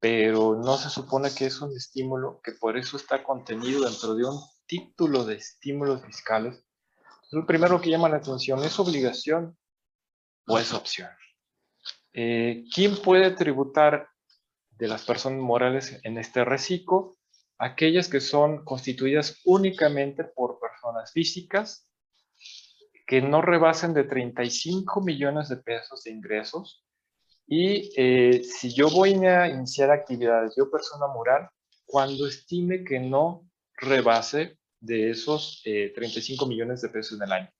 [SPEAKER 2] pero no se supone que es un estímulo, que por eso está contenido dentro de un título de estímulos fiscales. Entonces, lo primero que llama la atención es obligación o es opción. Eh, ¿Quién puede tributar de las personas morales en este reciclo? Aquellas que son constituidas únicamente por personas físicas que no rebasen de 35 millones de pesos de ingresos. Y eh, si yo voy a iniciar actividades, yo persona moral, cuando estime que no rebase de esos 35 millones de pesos en el año.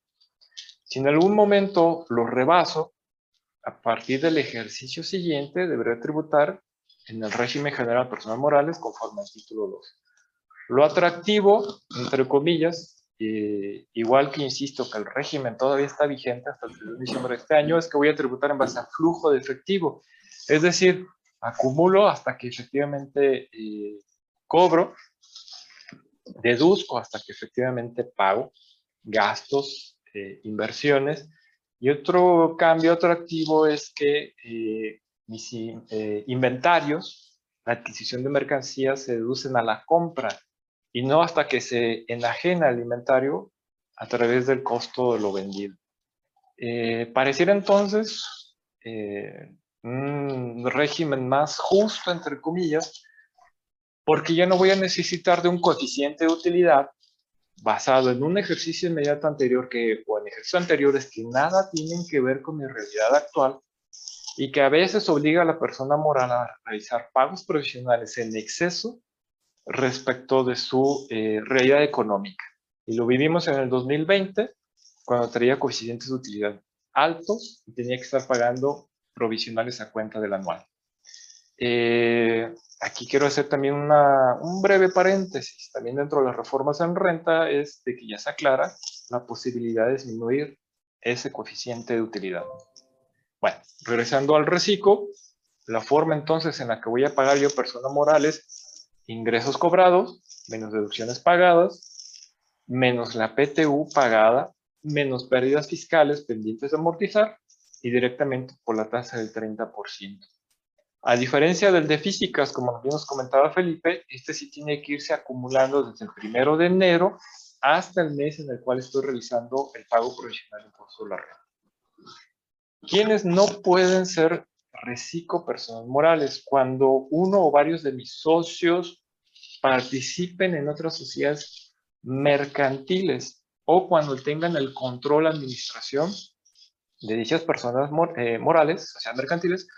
[SPEAKER 2] Si en algún momento lo rebaso, a partir del ejercicio siguiente deberé tributar en el régimen general personal morales conforme al título 2. Lo atractivo, entre comillas, eh, igual que insisto que el régimen todavía está vigente hasta el 1 de diciembre de este año, es que voy a tributar en base a flujo de efectivo. Es decir, acumulo hasta que efectivamente eh, cobro, deduzco hasta que efectivamente pago gastos, eh, inversiones. Y otro cambio atractivo es que mis inventarios, la adquisición de mercancías se deducen a la compra y no hasta que se enajena el inventario a través del costo de lo vendido. Eh, pareciera entonces eh, un régimen más justo, entre comillas, porque ya no voy a necesitar de un coeficiente de utilidad basado en un ejercicio inmediato anterior que, o en ejercicios anteriores que nada tienen que ver con mi realidad actual y que a veces obliga a la persona moral a realizar pagos profesionales en exceso respecto de su eh, realidad económica. Y lo vivimos en el 2020, cuando traía coeficientes de utilidad altos y tenía que estar pagando provisionales a cuenta del anual. Eh, aquí quiero hacer también un breve paréntesis. También dentro de las reformas en renta es de que ya se aclara la posibilidad de disminuir ese coeficiente de utilidad. Bueno, regresando al reciclo, la forma entonces en la que voy a pagar yo personas morales ingresos cobrados, menos deducciones pagadas, menos la PTU pagada, menos pérdidas fiscales pendientes de amortizar y directamente por la tasa del 30%. A diferencia del de físicas, como bien nos comentaba Felipe, este sí tiene que irse acumulando desde el primero de enero hasta el mes en el cual estoy realizando el pago provisional por la red. ¿Quiénes no pueden ser reciclo personas morales. Cuando uno o varios de mis socios participen en otras sociedades mercantiles o cuando tengan el control administración de dichas personas eh, morales, sociedades mercantiles,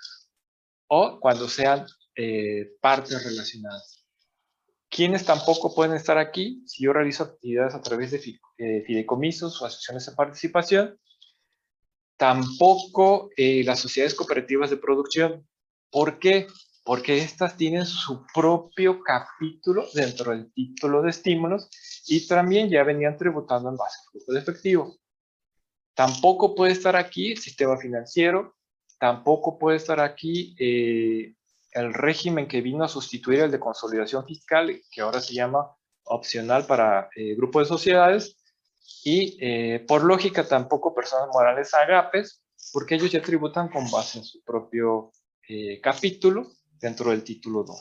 [SPEAKER 2] o cuando sean eh, partes relacionadas. ¿Quiénes tampoco pueden estar aquí? Si yo realizo actividades a través de eh, fideicomisos o asociaciones de participación, tampoco eh, las sociedades cooperativas de producción. ¿Por qué? Porque estas tienen su propio capítulo dentro del título de estímulos y también ya venían tributando en base al flujo de efectivo. Tampoco puede estar aquí el sistema financiero, tampoco puede estar aquí eh, el régimen que vino a sustituir el de consolidación fiscal, que ahora se llama opcional para eh, grupo de sociedades, y eh, por lógica tampoco personas morales agapes, porque ellos ya tributan con base en su propio eh, capítulo dentro del título 2.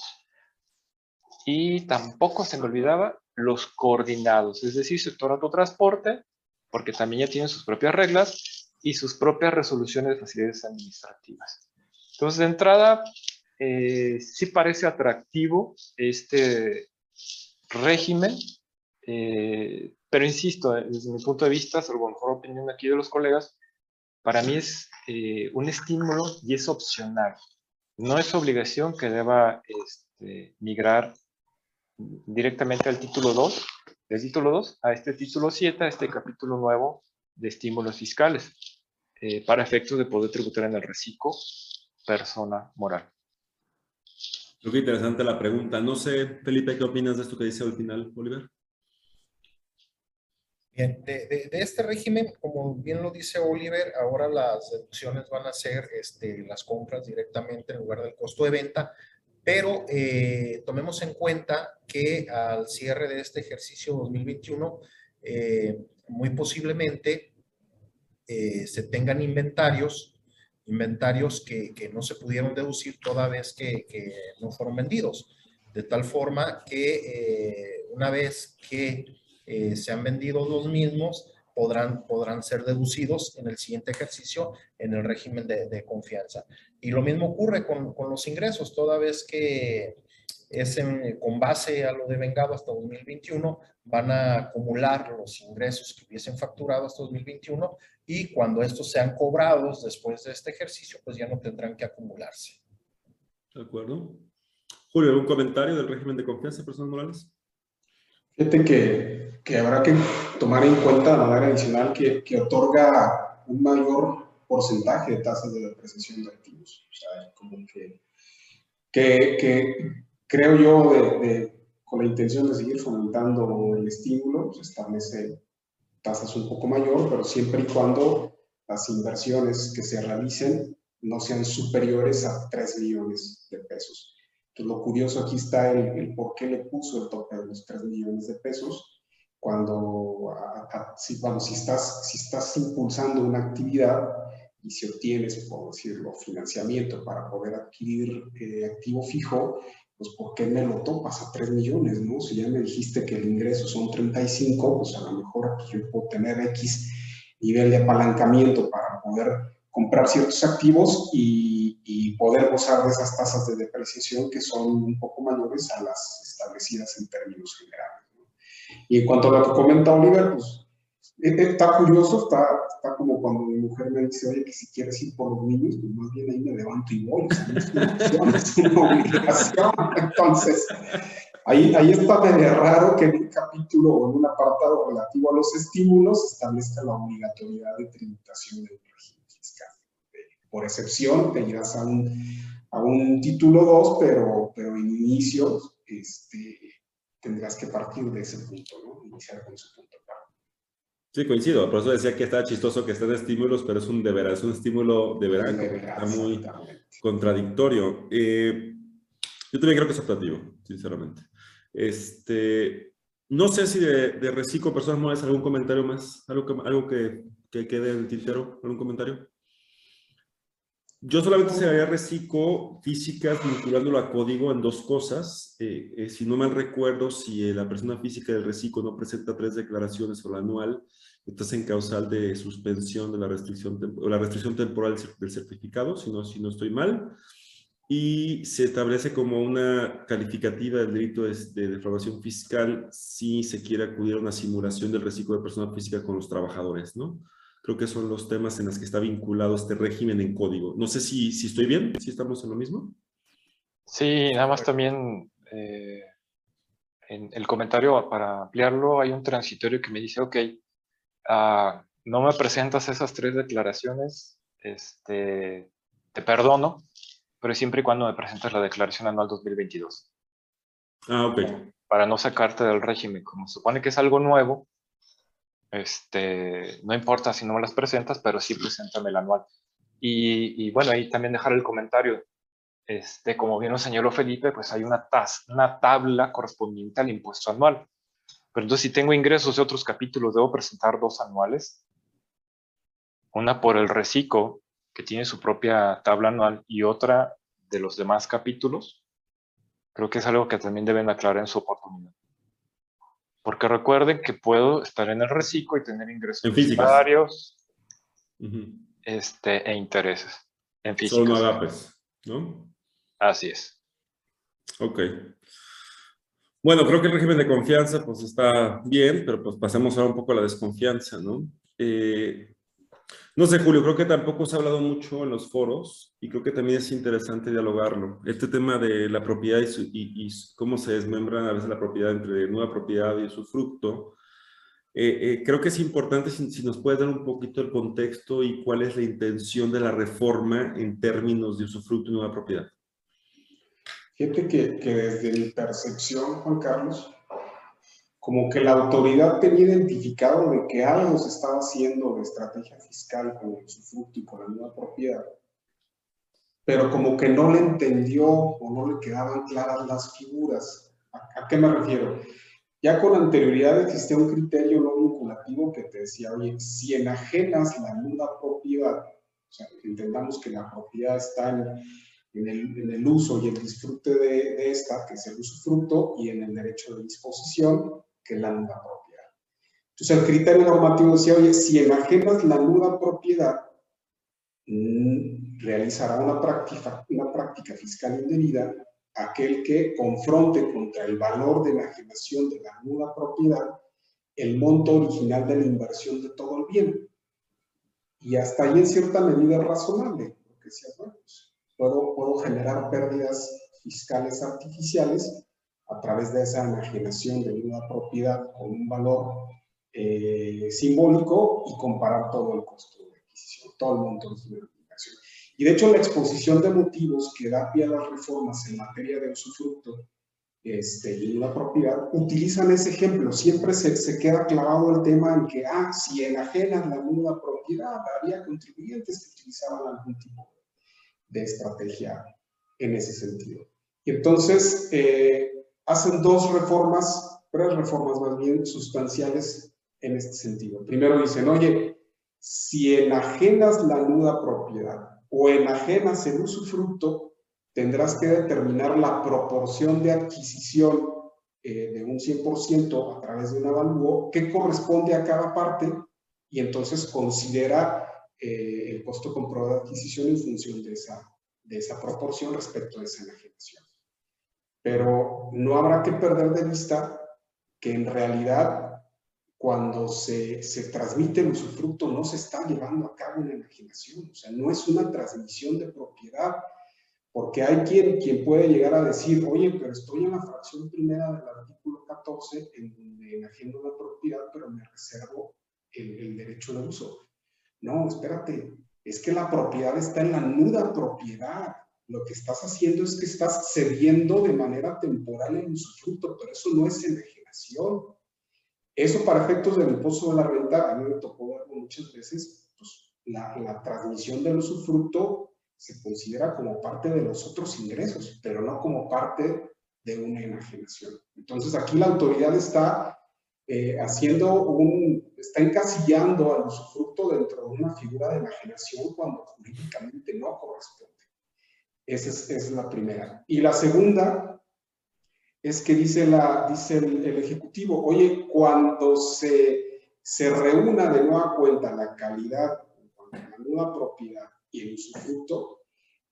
[SPEAKER 2] Y tampoco se me olvidaba los coordinados, es decir, sector autotransporte, porque también ya tienen sus propias reglas y sus propias resoluciones de facilidades administrativas. Entonces, de entrada, eh, sí parece atractivo este régimen, eh, pero insisto, eh, desde mi punto de vista, salvo mejor opinión aquí de los colegas, para mí es eh, un estímulo y es opcional. No es obligación que deba este, migrar directamente al título 2, del título 2 a este título 7, a este capítulo nuevo de estímulos fiscales, para efectos de poder tributar en el reciclo persona moral.
[SPEAKER 1] Creo que interesante la pregunta. No sé, Felipe, ¿qué opinas de esto que dice al final, Oliver?
[SPEAKER 3] Bien, de, este régimen, como bien lo dice Oliver, ahora las deducciones van a ser este, las compras directamente en lugar del costo de venta, pero eh, tomemos en cuenta que al cierre de este ejercicio 2021, eh, muy posiblemente eh, se tengan inventarios, inventarios que, no se pudieron deducir toda vez que, que no fueron vendidos, de tal forma que una vez que eh, se han vendido los mismos, podrán, podrán ser deducidos en el siguiente ejercicio en el régimen de, confianza. Y lo mismo ocurre con, con, los ingresos, toda vez que es con base a lo de vengado hasta 2021, van a acumular los ingresos que hubiesen facturado hasta 2021 y cuando estos sean cobrados después de este ejercicio, pues ya no tendrán que acumularse.
[SPEAKER 1] De acuerdo. Julio, ¿algún comentario del régimen de confianza, personas morales?
[SPEAKER 4] Fíjate que, que, habrá que tomar en cuenta de manera adicional que, que, otorga un mayor porcentaje de tasas de depreciación de activos. O sea, como que, que creo yo, de, con la intención de seguir fomentando el estímulo, se establece tasas un poco mayor, pero siempre y cuando las inversiones que se realicen no sean superiores a 3 millones de pesos. Entonces, lo curioso aquí está el, por qué le puso el tope de los 3 millones de pesos, cuando, si, si, estás, si estás impulsando una actividad y si obtienes, por decirlo, financiamiento para poder adquirir eh, activo fijo, pues ¿por qué me lo topas a 3 millones, no? Si ya me dijiste que el ingreso son 35, pues a lo mejor pues, yo puedo tener X nivel de apalancamiento para poder comprar ciertos activos y y poder gozar de esas tasas de depreciación que son un poco mayores a las establecidas en términos generales. Y en cuanto a lo que comenta Oliver, pues e, e, está curioso, está, está como cuando mi mujer me dice, oye, que si quieres ir por los niños, pues más bien ahí me levanto y voy, es una obligación. [LAUGHS] Entonces, ahí, ahí está medio raro que en un capítulo o en un apartado relativo a los estímulos establezca la obligatoriedad de tributación del por excepción te irás a un, a un título 2, pero, pero en inicio este, tendrás que partir de ese punto, ¿no? Iniciar con ese punto.
[SPEAKER 1] Sí, coincido. Por eso decía que está chistoso que estén estímulos, pero es un deberá, es un estímulo de verano. Está muy contradictorio. Eh, yo también creo que es optativo, sinceramente. Este, no sé si de, de reciclo, personas morales, algún comentario más, algo que, algo que, que quede en el tintero, algún comentario. Yo solamente se había reciclo físicas vinculándolo a código en dos cosas. Eh, eh, si no mal recuerdo, si eh, la persona física del reciclo no presenta tres declaraciones sobre anual, estás en causal de suspensión de la restricción, o la restricción temporal del certificado, si no, si no estoy mal. Y se establece como una calificativa del delito de, de defraudación fiscal si se quiere acudir a una simulación del reciclo de persona física con los trabajadores, ¿no? Creo que son los temas en los que está vinculado este régimen en código. No sé si, si estoy bien, si estamos en lo mismo.
[SPEAKER 2] Sí, nada más también eh, en el comentario para ampliarlo hay un transitorio que me dice, ok, uh, no me presentas esas tres declaraciones, este, te perdono, pero siempre y cuando me presentes la declaración anual 2022.
[SPEAKER 1] Ah, ok.
[SPEAKER 2] Para no sacarte del régimen, como supone que es algo nuevo, este, no importa si no me las presentas, pero sí preséntame el anual. Y, bueno, ahí también dejar el comentario. Este, como bien lo señaló Felipe, pues hay una, una tabla correspondiente al impuesto anual. Pero entonces, si tengo ingresos de otros capítulos, debo presentar dos anuales. Una por el reciclo, que tiene su propia tabla anual, y otra de los demás capítulos. Creo que es algo que también deben aclarar en su oportunidad. Porque recuerden que puedo estar en el reciclo y tener ingresos varios este, e intereses en físico.
[SPEAKER 1] Solo agapes, ¿no?
[SPEAKER 2] Así es.
[SPEAKER 1] Ok. Bueno, creo que el régimen de confianza pues está bien, pero pues pasemos ahora un poco a la desconfianza, ¿no? Eh, no sé, Julio, creo que tampoco se ha hablado mucho en los foros y creo que también es interesante dialogarlo. Este tema de la propiedad y, cómo se desmembra a veces la propiedad entre nueva propiedad y su fruto, eh, eh, creo que es importante si, nos puedes dar un poquito el contexto y cuál es la intención de la reforma en términos de usufructo y nueva propiedad.
[SPEAKER 4] Fíjate que desde mi percepción, Juan Carlos, como que la autoridad tenía identificado de que algo se estaba haciendo de estrategia fiscal con el usufructo y con la nueva propiedad, pero como que no le entendió o no le quedaban claras las figuras. ¿A, qué me refiero? Ya con anterioridad existía un criterio no vinculativo que te decía, oye, si enajenas la nueva propiedad, o sea, entendamos que la propiedad está en, el, uso y el disfrute de, de, esta, que es el usufructo, y en el derecho de disposición, que la nuda propiedad. Entonces el criterio normativo decía, oye, si enajenas la nuda propiedad, mm, realizará una práctica, una práctica fiscal indebida aquel que confronte contra el valor de enajenación de la nuda propiedad el monto original de la inversión de todo el bien. Y hasta ahí en cierta medida es razonable, porque si bueno, pues, puedo, puedo generar pérdidas fiscales artificiales a través de esa enajenación de una propiedad con un valor eh, simbólico y comparar todo el costo de adquisición, todo el monto de la aplicación. Y de hecho la exposición de motivos que da pie a las reformas en materia de usufructo este, y una propiedad, utilizan ese ejemplo. Siempre se, se, queda clavado el tema en que, ah, si enajenan nueva propiedad, había contribuyentes que utilizaban algún tipo de estrategia en ese sentido. Y entonces eh, hacen dos reformas, tres reformas más bien sustanciales en este sentido. Primero dicen, oye, si enajenas la nuda propiedad o enajenas el usufructo, tendrás que determinar la proporción de adquisición eh, de un 100% a través de un avalúo que corresponde a cada parte y entonces considera eh, el costo comprobado de adquisición en función de esa, de esa proporción respecto a esa enajenación. Pero no habrá que perder de vista que en realidad cuando se, se, transmite el usufructo no se está llevando a cabo una enajenación, o sea, no es una transmisión de propiedad, porque hay quien, quien puede llegar a decir, oye, pero estoy en la fracción primera del artículo 14 en donde enajeno la propiedad, pero me reservo el, el derecho de uso. No, espérate, es que la propiedad está en la nuda propiedad lo que estás haciendo es que estás cediendo de manera temporal el usufructo, pero eso no es enajenación. Eso para efectos del impuesto de la renta, a mí me tocó verlo muchas veces, pues la, la transmisión del usufructo se considera como parte de los otros ingresos, pero no como parte de una enajenación. Entonces aquí la autoridad está eh, haciendo un, está encasillando al usufructo dentro de una figura de enajenación cuando jurídicamente no corresponde. Esa es, la primera. Y la segunda es que dice, la, dice el, Ejecutivo, oye, cuando se, se reúna de nueva cuenta la calidad, la nueva propiedad y el usufructo,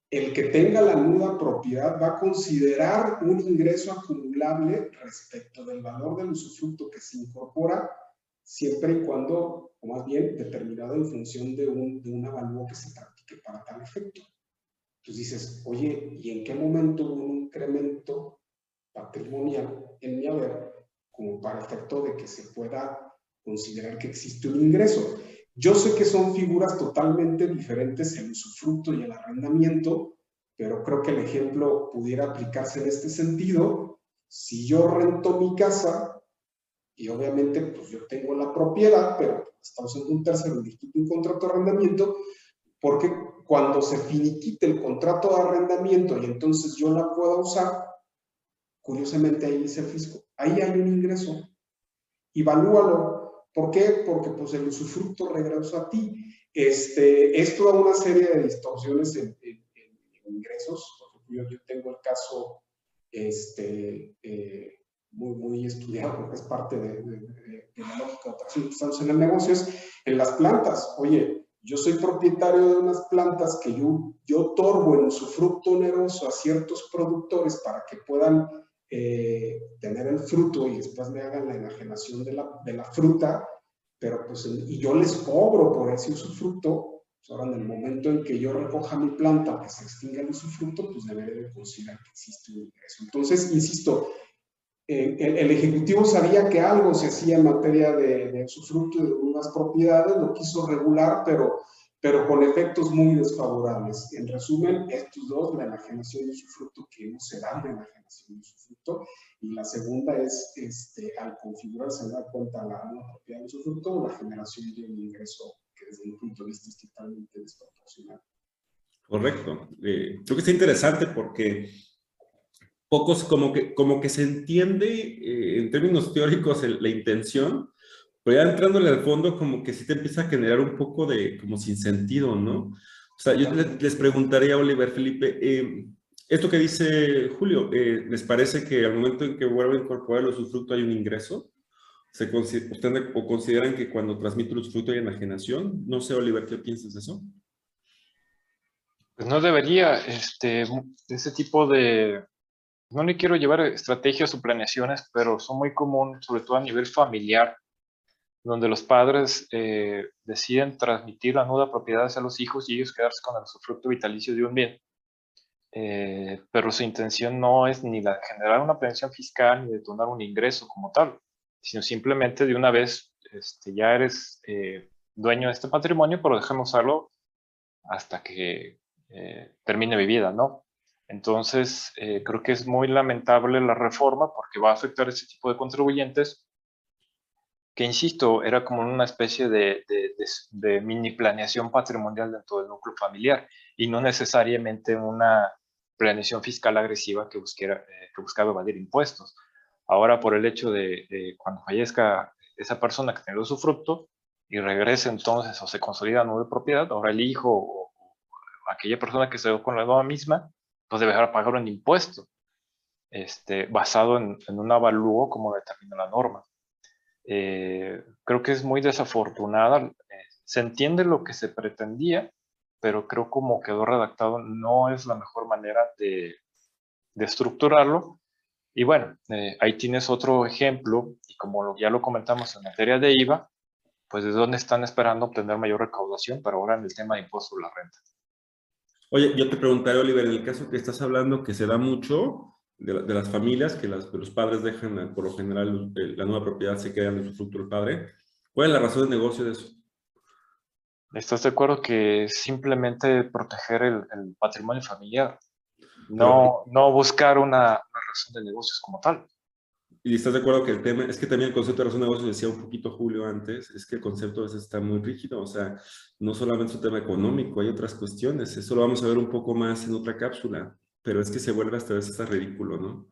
[SPEAKER 4] el que tenga la nuda propiedad va a considerar un ingreso acumulable respecto del valor del usufructo que se incorpora siempre y cuando, o más bien, determinado en función de un, de un avalúo que se practique para tal efecto. Entonces dices, oye, ¿y en qué momento hubo un incremento patrimonial en mi haber como para efecto de que se pueda considerar que existe un ingreso? Yo sé que son figuras totalmente diferentes el usufructo y el arrendamiento, pero creo que el ejemplo pudiera aplicarse en este sentido. Si yo rento mi casa, y obviamente pues yo tengo la propiedad, pero estamos en un tercero, un contrato de arrendamiento, porque cuando se finiquite el contrato de arrendamiento y entonces yo la pueda usar, curiosamente ahí dice el fisco, ahí hay un ingreso, evalúalo. ¿Por qué? Porque pues el usufructo regresa a ti. Este, esto da una serie de distorsiones en, ingresos. Yo, tengo el caso este, eh, muy, muy estudiado porque es parte de, la lógica de estamos en el negocio, es en las plantas. Oye, yo soy propietario de unas plantas que yo, yo otorgo en usufructo oneroso a ciertos productores para que puedan eh, tener el fruto y después me hagan la enajenación de la, de la fruta, pero pues, y yo les cobro por ese usufructo, pues ahora en el momento en que yo recoja mi planta que se extinga el usufructo, pues deberé considerar que existe un ingreso. Entonces, insisto, eh, el, Ejecutivo sabía que algo se hacía en materia de, de usufructo de unas propiedades, lo quiso regular, pero, pero con efectos muy desfavorables. En resumen, estos dos, la enajenación de usufructo, que no se da la enajenación de usufructo, y la segunda es, este, al configurarse, da cuenta la propiedad de usufructo, la generación de un ingreso que desde mi punto de vista es totalmente desproporcional.
[SPEAKER 1] Correcto. Eh, creo que está interesante porque pocos, como que, como que se entiende eh, en términos teóricos la intención, pero ya entrándole al fondo como que sí te empieza a generar un poco de como sin sentido, ¿no? O sea, yo les, preguntaría a Oliver Felipe, eh, esto que dice Julio, eh, ¿les parece que al momento en que vuelve a incorporar el usufructo hay un ingreso? ¿Se ¿Ustedes o consideran que cuando transmite el usufructo hay enajenación? No sé, Oliver, ¿qué piensas de eso?
[SPEAKER 2] Pues no debería, este, ese tipo de, no le quiero llevar estrategias o planeaciones, pero son muy comunes, sobre todo a nivel familiar, donde los padres eh, deciden transmitir la nuda propiedad hacia los hijos y ellos quedarse con el usufructo vitalicio de un bien. Eh, pero su intención no es ni la de generar una pensión fiscal ni de detonar un ingreso como tal, sino simplemente de una vez este, ya eres eh, dueño de este patrimonio, pero déjame usarlo hasta que termine mi vida, ¿no? Entonces, creo que es muy lamentable la reforma porque va a afectar a ese tipo de contribuyentes que insisto, era como una especie de, de, mini planeación patrimonial dentro del núcleo familiar y no necesariamente una planeación fiscal agresiva que, buscara, eh, que buscaba evadir impuestos. Ahora, por el hecho de, cuando fallezca esa persona que tenido su fruto y regrese entonces o se consolida nueva propiedad, ahora el hijo o, aquella persona que se quedó con la nueva misma, pues debe dejar pagar un impuesto este, basado en, en un avalúo como determina la norma. Eh, creo que es muy desafortunada. Eh, se entiende lo que se pretendía, pero creo como quedó redactado no es la mejor manera de, estructurarlo. Y bueno, eh, ahí tienes otro ejemplo, y como ya lo comentamos en materia de IVA, pues de dónde están esperando obtener mayor recaudación para ahora en el tema de impuesto a la renta.
[SPEAKER 1] Oye, yo te preguntaré, Oliver, en el caso que estás hablando, que se da mucho, de, las familias, que, las, los padres dejan, eh, por lo general, la nueva propiedad se queda en su del padre. ¿Cuál es la razón de negocio de eso?
[SPEAKER 2] ¿Estás de acuerdo que simplemente proteger el, patrimonio familiar? No, no buscar una, una, razón de negocios como tal.
[SPEAKER 1] Y estás de acuerdo que el tema, es que también el concepto de razón de negocios, decía un poquito Julio antes, es que el concepto a veces está muy rígido, o sea, no solamente es un tema económico, hay otras cuestiones, eso lo vamos a ver un poco más en otra cápsula pero es que se vuelve hasta a veces ridículo, ¿no?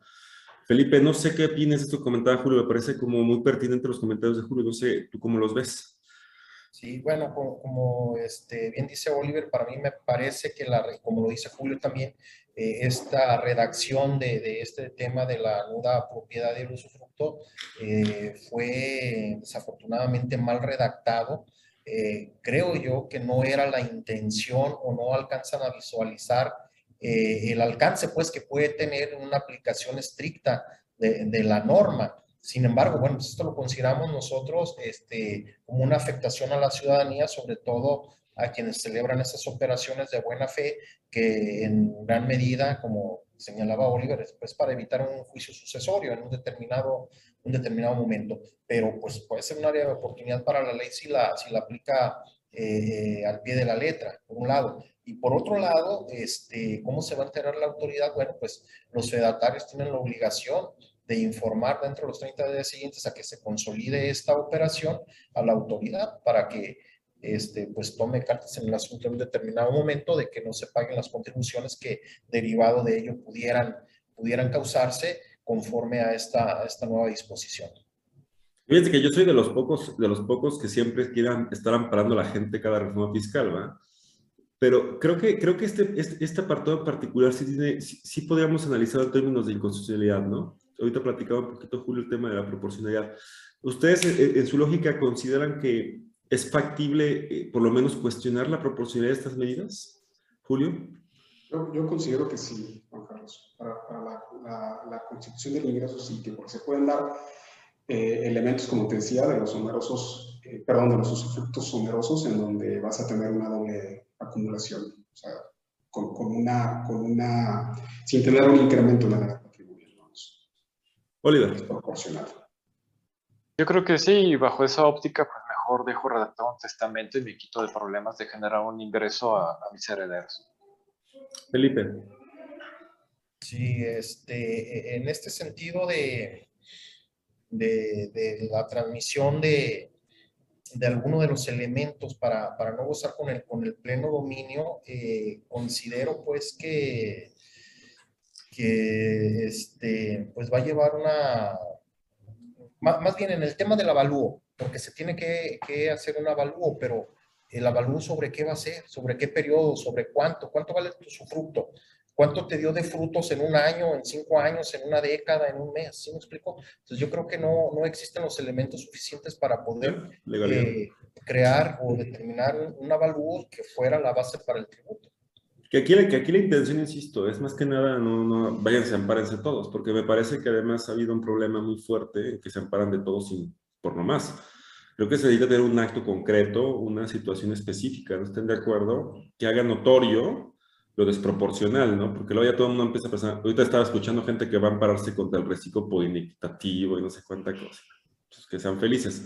[SPEAKER 1] Felipe, no sé qué opinas de esto comentaba Julio, me parece como muy pertinente los comentarios de Julio, no sé, ¿tú cómo los ves?
[SPEAKER 3] Sí, bueno, como, este, bien dice Oliver, para mí me parece que, la, como lo dice Julio también, eh, esta redacción de, de, este tema de la nuda propiedad y el usufructo eh, fue desafortunadamente mal redactado. Eh, creo yo que no era la intención o no alcanzan a visualizar eh, el alcance pues que puede tener una aplicación estricta de, la norma. Sin embargo, bueno, pues esto lo consideramos nosotros este, como una afectación a la ciudadanía, sobre todo a quienes celebran esas operaciones de buena fe, que en gran medida, como señalaba Oliver, es pues, para evitar un juicio sucesorio en un determinado, un determinado momento. Pero pues puede ser un área de oportunidad para la ley si la, si la aplica eh, al pie de la letra, por un lado. Y por otro lado, este, ¿cómo se va a enterar la autoridad? Bueno, pues los fedatarios tienen la obligación de informar dentro de los 30 días siguientes a que se consolide esta operación a la autoridad para que este, pues tome cartas en el asunto en un determinado momento de que no se paguen las contribuciones que derivado de ello pudieran, pudieran causarse conforme a esta, a esta nueva disposición.
[SPEAKER 1] Fíjense que yo soy de los pocos, de los pocos que siempre quieran estar amparando a la gente cada reforma fiscal, ¿va? Pero creo que, creo que este, este, este apartado en particular sí, tiene, sí, podríamos analizar en términos de inconstitucionalidad, ¿no? Ahorita platicaba un poquito, Julio, el tema de la proporcionalidad. ¿Ustedes, en, su lógica, consideran que es factible, eh, por lo menos, cuestionar la proporcionalidad de estas medidas? Julio.
[SPEAKER 4] Yo, yo considero que sí, Juan Carlos. Para, la, la, la, constitución del ingreso sí, que porque se pueden dar eh, elementos, como te decía, de los onerosos, eh, perdón, de los usufructos onerosos, en donde vas a tener una doble acumulación, o sea, con, con una, con una, sin tener un incremento en la patrimonio.
[SPEAKER 1] Oliver.
[SPEAKER 4] Es proporcional.
[SPEAKER 2] Yo creo que sí, bajo esa óptica, pues mejor dejo redactado un testamento y me quito de problemas de generar un ingreso a, a mis herederos.
[SPEAKER 1] Felipe.
[SPEAKER 3] Sí, este, en este sentido de, de, la transmisión de, de alguno de los elementos para, para, no gozar con el, con el pleno dominio, eh, considero pues que, que este, pues va a llevar una, más, bien en el tema del avalúo, porque se tiene que, que, hacer un avalúo, pero el avalúo sobre qué va a ser, sobre qué periodo, sobre cuánto, cuánto vale su fruto, ¿Cuánto te dio de frutos en un año, en cinco años, en una década, en un mes? ¿Sí me explico? Entonces yo creo que no, no existen los elementos suficientes para poder eh, crear o determinar un, avalúo que fuera la base para el tributo.
[SPEAKER 1] Que aquí, que aquí la intención, insisto, es más que nada, no, no, váyanse, ampárense todos, porque me parece que además ha habido un problema muy fuerte en que se amparan de todos sin, por no más. Creo que se necesita tener un acto concreto, una situación específica, ¿no estén de acuerdo? Que haga notorio lo desproporcional, ¿no? Porque luego ya todo el mundo empieza a pensar, ahorita estaba escuchando gente que va a ampararse contra el recíproco inequitativo y no sé cuánta cosa. Pues que sean felices.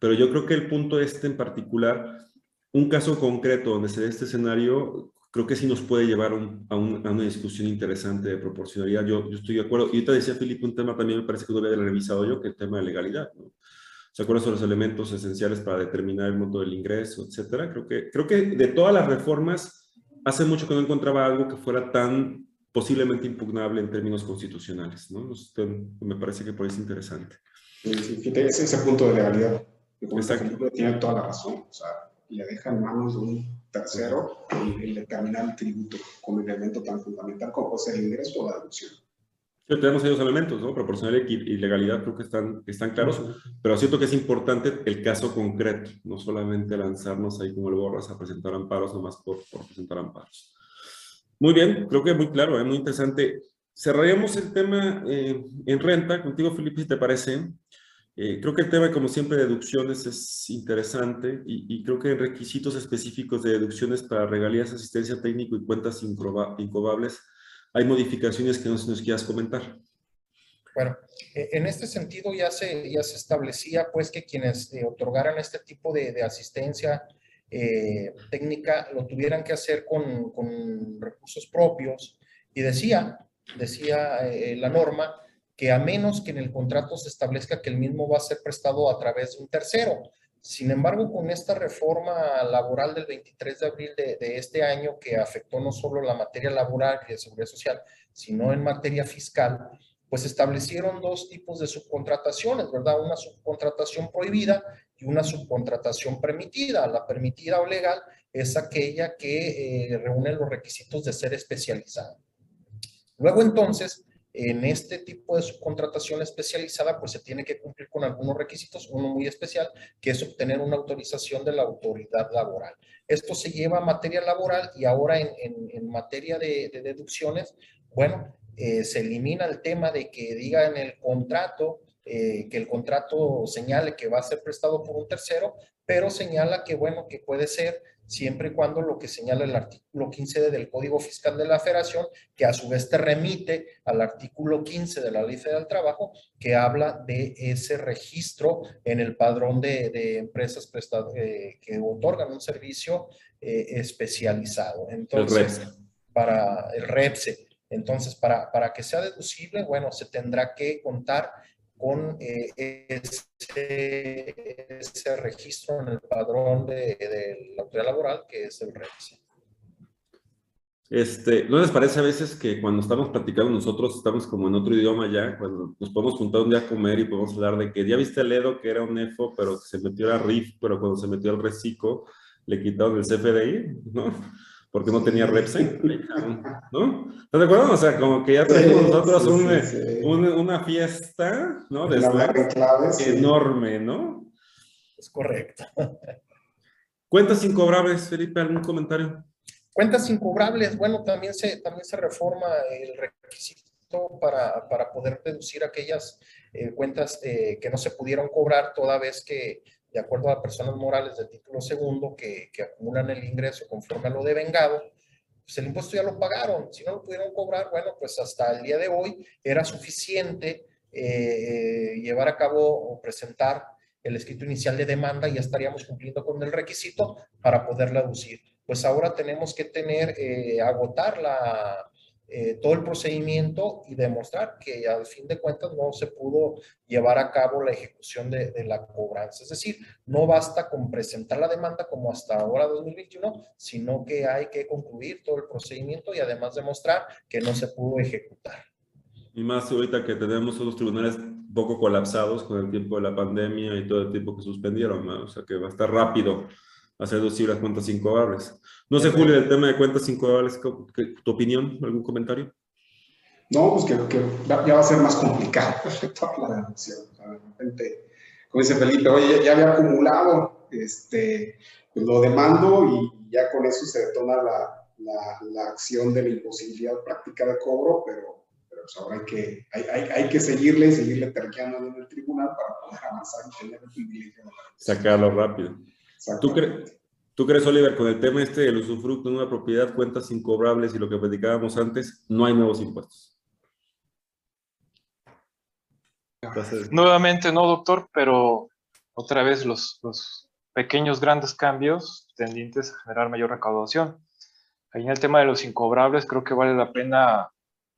[SPEAKER 1] Pero yo creo que el punto este en particular, un caso concreto donde se dé este escenario, creo que sí nos puede llevar a, una discusión interesante de proporcionalidad. Yo, yo estoy de acuerdo. Y ahorita decía Felipe un tema también me parece que debe haber revisado yo, que el tema de legalidad. ¿no? ¿Se acuerdan sobre los elementos esenciales para determinar el monto del ingreso, etcétera? Creo que, creo que de todas las reformas, hace mucho que no encontraba algo que fuera tan posiblemente impugnable en términos constitucionales. ¿no? Me parece que por eso es interesante.
[SPEAKER 4] Sí, ese punto de legalidad. Exacto. Tiene toda la razón. O sea, le deja en manos de un tercero el, determinar el tributo como elemento tan fundamental como es el ingreso o la deducción.
[SPEAKER 1] Sí, tenemos esos elementos, ¿no? Proporcionalidad y legalidad creo que están, están claros, pero siento que es importante el caso concreto, no solamente lanzarnos ahí como el borras a presentar amparos, nomás por, por presentar amparos. Muy bien, creo que muy claro, ¿eh? muy interesante. Cerraríamos el tema eh, en renta, contigo Felipe, si te parece. Eh, creo que el tema, como siempre, de deducciones es interesante y, creo que en requisitos específicos de deducciones para regalías, asistencia técnico y cuentas incobables, hay modificaciones que no nos quieras comentar.
[SPEAKER 3] Bueno, e, en este sentido ya se, ya se establecía pues que quienes eh, otorgaran este tipo de, asistencia eh, técnica lo tuvieran que hacer con, con recursos propios y decía, decía la norma, que a menos que en el contrato se establezca que el mismo va a ser prestado a través de un tercero. Sin embargo, con esta reforma laboral del 23 de abril de, este año, que afectó no solo la materia laboral y de seguridad social, sino en materia fiscal, pues establecieron dos tipos de subcontrataciones, ¿verdad? Una subcontratación prohibida y una subcontratación permitida. La permitida o legal es aquella que eh, reúne los requisitos de ser especializada. Luego entonces, en este tipo de subcontratación especializada, pues se tiene que cumplir con algunos requisitos, uno muy especial, que es obtener una autorización de la autoridad laboral. Esto se lleva a materia laboral y ahora en, materia de, deducciones, bueno, eh, se elimina el tema de que diga en el contrato, eh, que el contrato señale que va a ser prestado por un tercero, pero señala que, bueno, que puede ser siempre y cuando lo que señala el artículo 15 del Código Fiscal de la Federación, que a su vez te remite al artículo 15 de la Ley Federal del Trabajo, que habla de ese registro en el padrón de, empresas eh, que otorgan un servicio eh, especializado. Entonces, para el REPSE. Entonces, para, para que sea deducible, bueno, se tendrá que contar con eh, ese, registro en el padrón de, la autoridad laboral, que es el REPSE.
[SPEAKER 1] Este, ¿No les parece a veces que cuando estamos platicando nosotros estamos como en otro idioma ya? Cuando nos podemos juntar un día a comer y podemos hablar de que ya viste el Edo que era un EFO, pero se metió a RIF, pero cuando se metió al RECICO le quitaron el CFDI, ¿no? Porque no tenía Repsen, ¿no? ¿Estás de acuerdo? O sea, como que ya tenemos nosotros una fiesta, ¿no? De claves, enorme, ¿no?
[SPEAKER 3] Es correcto.
[SPEAKER 1] Cuentas incobrables, Felipe, ¿algún comentario?
[SPEAKER 3] Cuentas incobrables, bueno, también se, también se reforma el requisito para, para poder deducir aquellas eh, cuentas eh, que no se pudieron cobrar toda vez que de acuerdo a personas morales del título segundo que, que acumulan el ingreso conforme a lo devengado, pues el impuesto ya lo pagaron. Si no lo pudieron cobrar, bueno, pues hasta el día de hoy era suficiente eh, llevar a cabo o presentar el escrito inicial de demanda y ya estaríamos cumpliendo con el requisito para poder reducir. Pues ahora tenemos que tener, eh, agotar la, eh, todo el procedimiento y demostrar que al fin de cuentas no se pudo llevar a cabo la ejecución de, la cobranza. Es decir, no basta con presentar la demanda como hasta ahora 2021, sino que hay que concluir todo el procedimiento y además demostrar que no se pudo ejecutar.
[SPEAKER 1] Y más ahorita que tenemos unos tribunales poco colapsados con el tiempo de la pandemia y todo el tiempo que suspendieron, o sea que va a estar rápido hacer deducir las cuentas incobrables. No sé, Julio, el tema de cuentas incobrables, ¿tu opinión? ¿Algún comentario?
[SPEAKER 4] No, pues que, ya va a ser más complicado [LAUGHS] la deducción. de repente, como dice Felipe, oye, ya, había acumulado, este, pues lo demando y ya con eso se detona la, la, acción de la imposibilidad práctica de cobro, pero, pero pues ahora hay que, hay, hay, hay, que seguirle y seguirle terqueando en el tribunal para poder avanzar y tener el privilegio.
[SPEAKER 1] Sacarlo rápido. ¿Tú, crees ¿Tú crees, Oliver, con el tema este del usufructo de una propiedad, cuentas incobrables y lo que platicábamos antes, no hay nuevos impuestos?
[SPEAKER 2] Nuevamente no, doctor, pero otra vez los, los pequeños grandes cambios tendientes a generar mayor recaudación. Ahí en el tema de los incobrables creo que vale la pena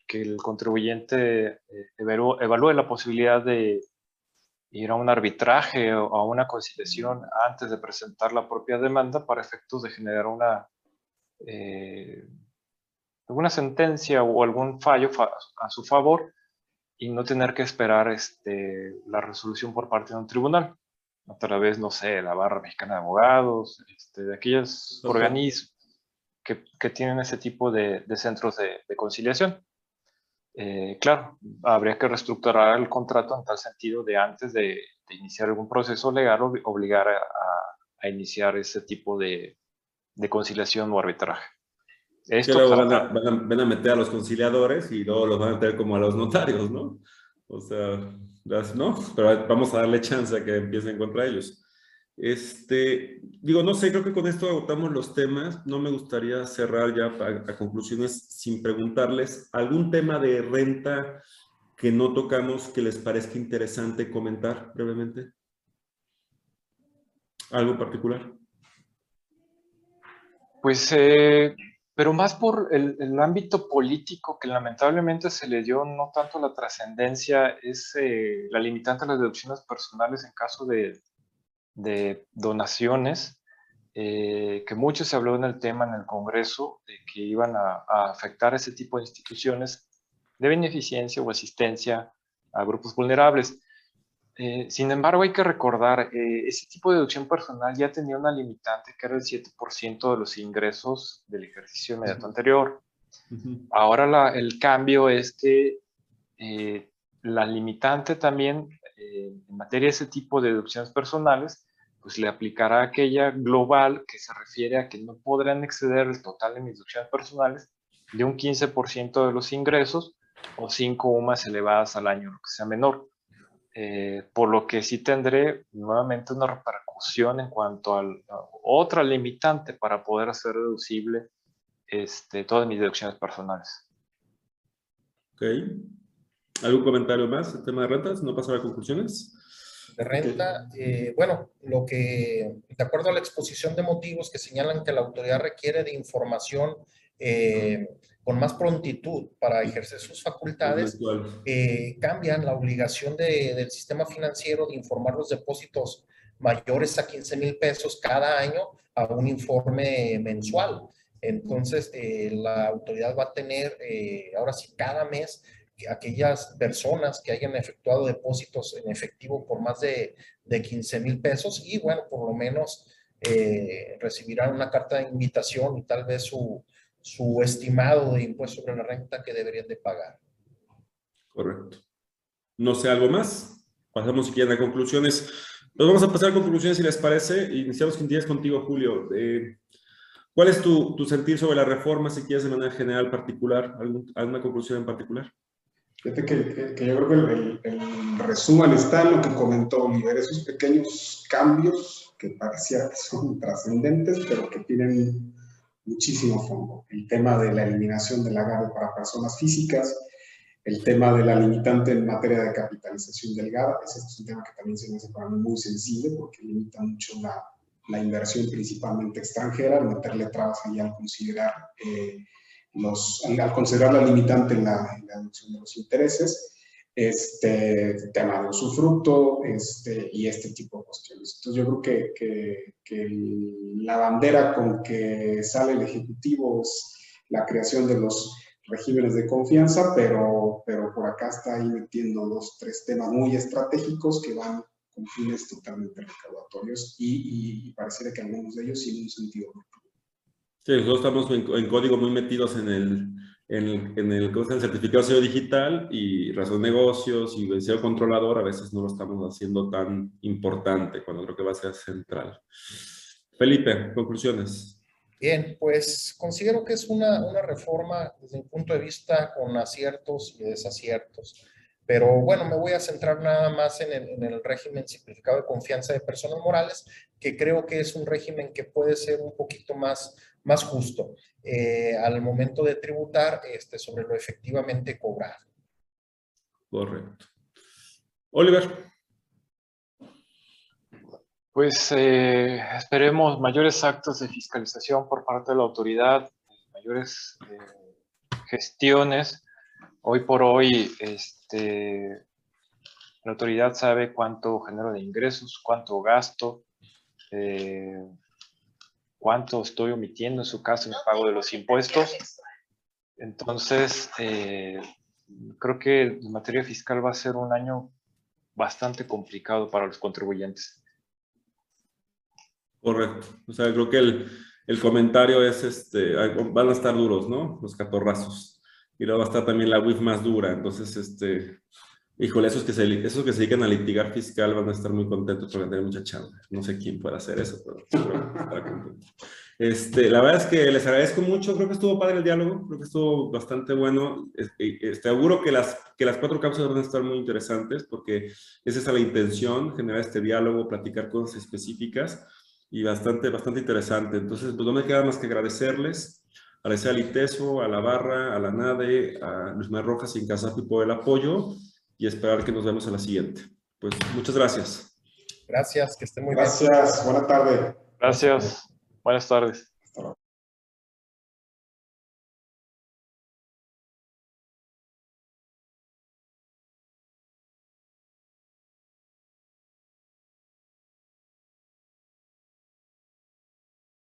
[SPEAKER 2] que el contribuyente eh, evalúe la posibilidad de ir a un arbitraje o a una conciliación antes de presentar la propia demanda para efectos de generar una eh, alguna sentencia o algún fallo a su favor y no tener que esperar este, la resolución por parte de un tribunal a través, no sé, la barra mexicana de abogados, este, de aquellos organismos que, que, tienen ese tipo de, de centros de, de conciliación. Eh, claro, habría que reestructurar el contrato en tal sentido de antes de, iniciar algún proceso legal, obligar a, iniciar ese tipo de, conciliación o arbitraje.
[SPEAKER 1] Esto luego van, a, meter a los conciliadores y luego los van a meter como a los notarios, ¿no? O sea, ¿no? Pero vamos a darle chance a que empiecen contra ellos. Este, digo, no sé, creo que con esto agotamos los temas. No me gustaría cerrar ya a, conclusiones sin preguntarles algún tema de renta que no tocamos que les parezca interesante comentar brevemente. ¿Algo particular?
[SPEAKER 2] Pues, eh, pero más por el, ámbito político que lamentablemente se le dio no tanto la trascendencia, es eh, la limitante a las deducciones personales en caso de, de donaciones, eh, que mucho se habló en el tema en el Congreso, de que iban a, afectar ese tipo de instituciones de beneficencia o asistencia a grupos vulnerables. Eh, sin embargo, hay que recordar, eh, ese tipo de deducción personal ya tenía una limitante que era el 7% de los ingresos del ejercicio inmediato anterior. Ahora el cambio es que la limitante también en materia de ese tipo de deducciones personales, pues le aplicará aquella global que se refiere a que no podrán exceder el total de mis deducciones personales de un 15% de los ingresos o 5 UMAS elevadas al año, lo que sea menor. Eh, por lo que sí tendré nuevamente una repercusión en cuanto a, otra limitante para poder hacer deducible este, todas mis deducciones personales.
[SPEAKER 1] Ok. ¿Algún comentario más? ¿El tema de rentas? ¿No pasar a conclusiones?
[SPEAKER 3] De renta, eh, bueno, lo que, de acuerdo a la exposición de motivos que señalan que la autoridad requiere de información eh, con más prontitud para ejercer sus facultades, eh, cambian la obligación del sistema financiero de informar los depósitos mayores a 15 mil pesos cada año a un informe mensual. Entonces, la autoridad va a tener, ahora sí, cada mes aquellas personas que hayan efectuado depósitos en efectivo por más de, de 15 mil pesos y bueno, por lo menos eh, recibirán una carta de invitación y tal vez su, su estimado de impuesto sobre la renta que deberían de pagar.
[SPEAKER 1] Correcto. No sé, ¿algo más? Pasamos si quieren a conclusiones. Nos vamos a pasar a conclusiones si les parece. Iniciamos contigo, Julio. Eh, ¿Cuál es tu, tu, sentir sobre la reforma, si quieres de manera general particular? ¿Alguna conclusión en particular?
[SPEAKER 4] Fíjate que, que, yo creo que el, el, resumen está en lo que comentó Oliver, esos pequeños cambios que parecía que son trascendentes, pero que tienen muchísimo fondo. El tema de la eliminación del agave para personas físicas, el tema de la limitante en materia de capitalización del GAB, ese es un tema que también se me hace para mí muy sensible porque limita mucho la, la inversión principalmente extranjera, meterle trabas ahí al considerar eh, al, considerar la limitante en la, en de los intereses, este tema de usufructo este, y este tipo de cuestiones. Entonces yo creo que, que, la bandera con que sale el Ejecutivo es la creación de los regímenes de confianza, pero, pero por acá está ahí metiendo dos, tres temas muy estratégicos que van con fines totalmente recaudatorios y, y, que algunos de ellos tienen un sentido
[SPEAKER 1] Sí, nosotros estamos en, código muy metidos en el, en el, en el, el certificado sello digital y razón de negocios y el controlador a veces no lo estamos haciendo tan importante cuando creo que va a ser central. Felipe, conclusiones.
[SPEAKER 3] Bien, pues considero que es una, una reforma desde mi punto de vista con aciertos y desaciertos. Pero bueno, me voy a centrar nada más en el, en el, régimen simplificado de confianza de personas morales, que creo que es un régimen que puede ser un poquito más, más justo eh, al momento de tributar este, sobre lo efectivamente cobrado.
[SPEAKER 1] Correcto. Oliver.
[SPEAKER 2] Pues eh, esperemos mayores actos de fiscalización por parte de la autoridad, mayores eh, gestiones. Hoy por hoy, este, la autoridad sabe cuánto genero de ingresos, cuánto gasto, eh, cuánto estoy omitiendo en su caso en el pago de los impuestos. Entonces, creo que en materia fiscal va a ser un año bastante complicado para los contribuyentes.
[SPEAKER 1] Correcto. O sea, creo que el, el comentario es, este, van a estar duros, ¿no? Los catorrazos. Y luego va a estar también la WIF más dura. Entonces, este, híjole, esos que, se, esos que se dedican a litigar fiscal van a estar muy contentos porque tener mucha chamba. No sé quién puede hacer eso, pero seguro Este, la verdad es que les agradezco mucho, creo que estuvo padre el diálogo, creo que estuvo bastante bueno. Este, seguro que las, que las cuatro cápsulas van a estar muy interesantes porque esa es la intención, generar este diálogo, platicar cosas específicas y bastante, bastante interesante. Entonces, pues no me queda más que agradecerles, agradecer a Liteso, a la Barra, a la NADE, a Luis Mar Rojas y Encasafi por el apoyo y esperar que nos vemos a la siguiente. Pues muchas gracias.
[SPEAKER 3] Gracias, que estén muy
[SPEAKER 4] bien. Gracias, buena tarde.
[SPEAKER 2] Gracias, buenas tardes.